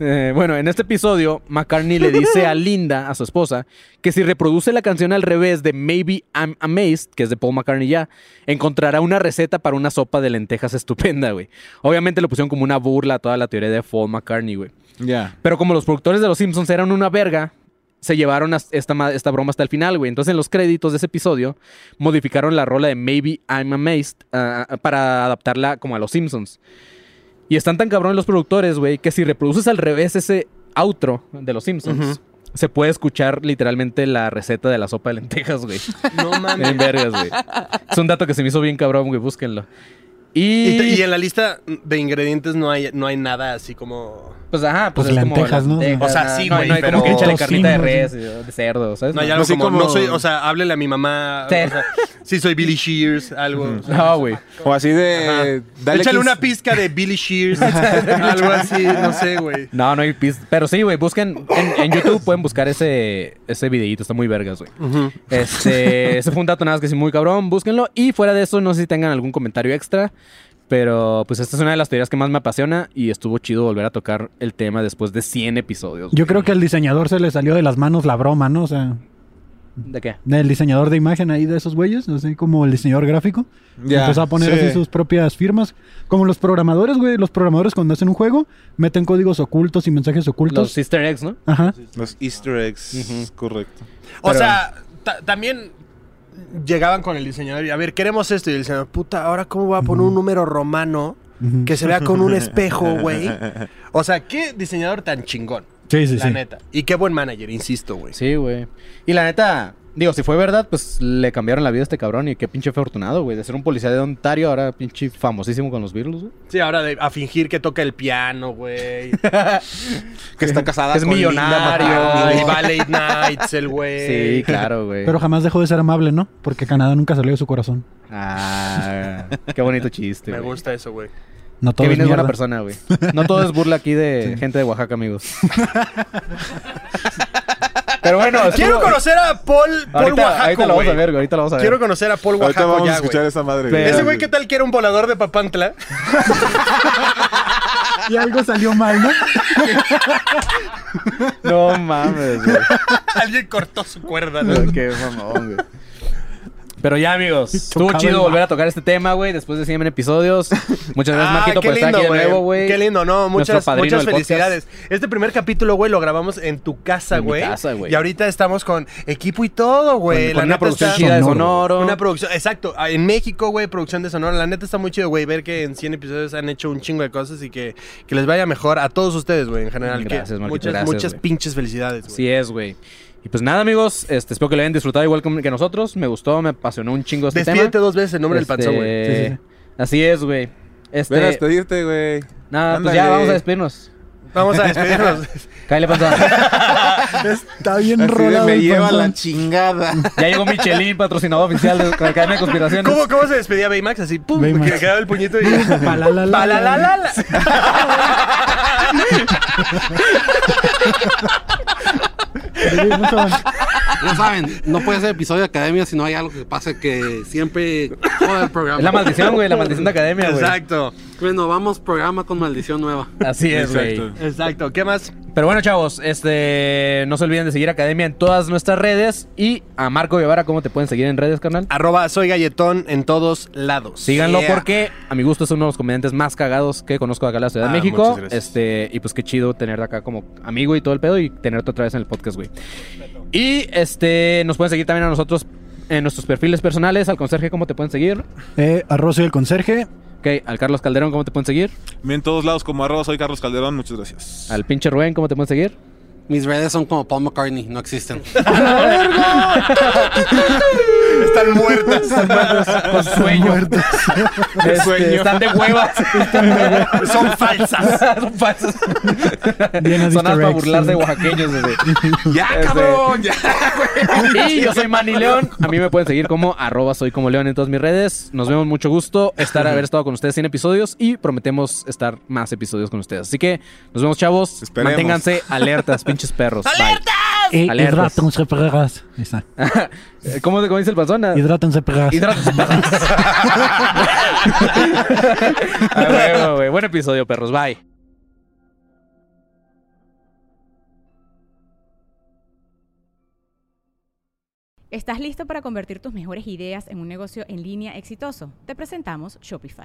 Eh, bueno, en este episodio, McCartney le dice a Linda, a su esposa, que si reproduce la canción al revés de Maybe I'm Amazed, que es de Paul McCartney ya, encontrará una receta para una sopa de lentejas estupenda, güey. Obviamente lo pusieron como una burla a toda la teoría de Paul McCartney, güey. Ya. Pero como los productores de Los Simpsons eran una verga, se llevaron esta, esta broma hasta el final, güey. Entonces en los créditos de ese episodio modificaron la rola de Maybe I'm Amazed ah, para adaptarla como a Los Simpsons. Y están tan cabrones los productores, güey, que si reproduces al revés ese outro de Los Simpsons, se puede escuchar literalmente la receta de la sopa de lentejas, güey. No mames. En vergas, güey. Es un dato que se me hizo bien cabrón, güey. Búsquenlo. Y... Y, y en la lista de ingredientes no hay, no hay nada así como... Pues ajá, pues, Pues es como lentejas, ¿no? lentejas, O sea, sí, no, güey, No hay como pero- que échale carnita de res, de cerdo, ¿sabes? No hay no, algo como, como- no soy, o sea, háblele a mi mamá. Sí. o sea, sí, soy Billy Shears, algo. No, güey. O así de. Dale Échale 15 una pizca de Billy Shears, algo así, no sé, güey. No, no hay pis. Pero sí, güey, busquen en, en YouTube, pueden buscar ese, ese videito, está muy vergas, güey. Este, ese fue un dato nada más que sí muy cabrón, búsquenlo. Y fuera de eso, no sé si tengan algún comentario extra. Pero pues esta es una de las teorías que más me apasiona y estuvo chido volver a tocar el tema después de 100 episodios. Yo creo que al diseñador se le salió de las manos la broma, ¿no? O sea, ¿De qué? del diseñador de imagen ahí de esos güeyes, así como el diseñador gráfico. Ya, Empezó a poner sí. así sus propias firmas. Como los programadores, güey. Los programadores cuando hacen un juego meten códigos ocultos y mensajes Los ocultos. Sister Eggs, ¿no? Ajá. Los Easter eggs, correcto. O Pero- sea, ta- también llegaban con el diseñador y a ver, queremos esto. Y el diseñador, puta, ahora cómo voy a poner un número romano que se vea con un espejo, güey. O sea, qué diseñador tan chingón. Sí, sí, la sí. neta. Y qué buen manager, insisto, güey. Sí, güey. Y la neta, digo, si fue verdad, pues le cambiaron la vida a este cabrón y qué pinche afortunado, güey. De ser un policía de Ontario, ahora pinche famosísimo con los Beatles, güey. Sí, ahora de- a fingir que toca el piano, güey. Que está casada Es con millonario. Y va late nights el güey. Sí, claro, güey. Pero jamás dejó de ser amable, ¿no? Porque Canadá nunca salió de su corazón. Ah, qué bonito chiste, Me güey. gusta eso, güey. No todo Kevin es es buena persona, güey. No todo es burla aquí de gente de Oaxaca, amigos. Pero bueno, Quiero conocer a Paul, Paul Ahorita, Oaxaco, ahorita lo vamos a güey. ver, güey. Ahorita lo vamos a ver. Quiero conocer a Paul Ahorita Oaxaco vamos a ya, escuchar güey. esa madre. Pero- Ese güey, ¿qué tal que era un volador de Papantla? Y algo salió mal, ¿no? No mames, güey. Alguien cortó su cuerda, ¿no? Qué mamón, güey. Pero ya, amigos. Estuvo chido volver a tocar este tema, güey. Después de 100 episodios. Muchas gracias, Ah, Marquito, por estar lindo, aquí de nuevo, güey. Qué lindo, no, muchas, muchas podcast. felicidades. Este primer capítulo, güey, lo grabamos en tu casa, güey. casa, güey. Y ahorita estamos con equipo y todo, güey. La una neta producción está- chida de Sonoro. Sonoro. Una producción, exacto. Ah, En México, güey, producción de Sonora. La neta está muy chido, güey, ver que en 100 episodios han hecho un chingo de cosas y que, que les vaya mejor a todos ustedes, güey, en general. Gracias, Marquito, muchas, gracias, muchas pinches felicidades, güey. Así es, güey. Y pues nada, amigos. Este, espero que lo hayan disfrutado igual que nosotros. Me gustó, me apasionó un chingo este Despídete tema. dos veces en nombre Este, del panzón, güey. Sí, sí, sí. Así es, güey. Este, Ven a despedirte, güey. Nada, pues ya vamos a despedirnos. Vamos a despedirnos. Cállale, panzón. Está bien Así rolado me lleva panzón. la chingada. ya llegó Michelin, patrocinador oficial de la Academia de Conspiraciones. ¿Cómo, ¿Cómo se despedía Baymax? Así, pum, Baymax. que quedaba el puñito y... Palalalala. Ya saben, no puede ser episodio de academia si no hay algo que pase que siempre joda el programa. Es la maldición, güey. La maldición de Academia, güey. Exacto, Bueno, vamos programa con maldición nueva. Así es, güey. exacto. ¿Qué más? Pero bueno, chavos, este, no se olviden de seguir Academia en todas nuestras redes. Y a Marco Guevara, ¿cómo te pueden seguir en redes, carnal? Arroba soy galletón en todos lados. Síganlo Yeah. porque a mi gusto es uno de los comediantes más cagados que conozco acá en la Ciudad Ah, de México. muchas gracias. Este, y pues qué chido tenerte acá como amigo y todo el pedo y tenerte otra vez en el podcast, güey. Y este, nos pueden seguir también a nosotros en nuestros perfiles personales. Al conserje, ¿cómo te pueden seguir? Eh, arroz soy el conserje. Ok, al Carlos Calderón, ¿cómo te pueden seguir? En todos lados como arroba soy Carlos Calderón, muchas gracias. Al pinche Rubén, ¿cómo te pueden seguir? Mis redes son como Paul McCartney, no existen. Están muertas. Con sueño. Muertos. Este, sueño. Están de huevas. Son falsas. Son falsas. De Son para eggs, burlarse de oaxaqueños, güey. ¡Ya, Este- cabrón! ¡Ya! Y yo soy Manny León. A mí me pueden seguir como arroba soy como León en todas mis redes. Nos vemos mucho gusto estar haber estado con ustedes 100 episodios y prometemos estar más episodios con ustedes. Así que nos vemos, chavos. Esperemos. Manténganse alertas, pinches perros. Bye. Eh, hidrátense, perras. Ahí está. Eh, ¿Cómo, cómo dice el panzón? Hidrátense, perras. Hidrátense, güey. Buen episodio, perros. Bye. ¿Estás listo para convertir tus mejores ideas en un negocio en línea exitoso? Te presentamos Shopify.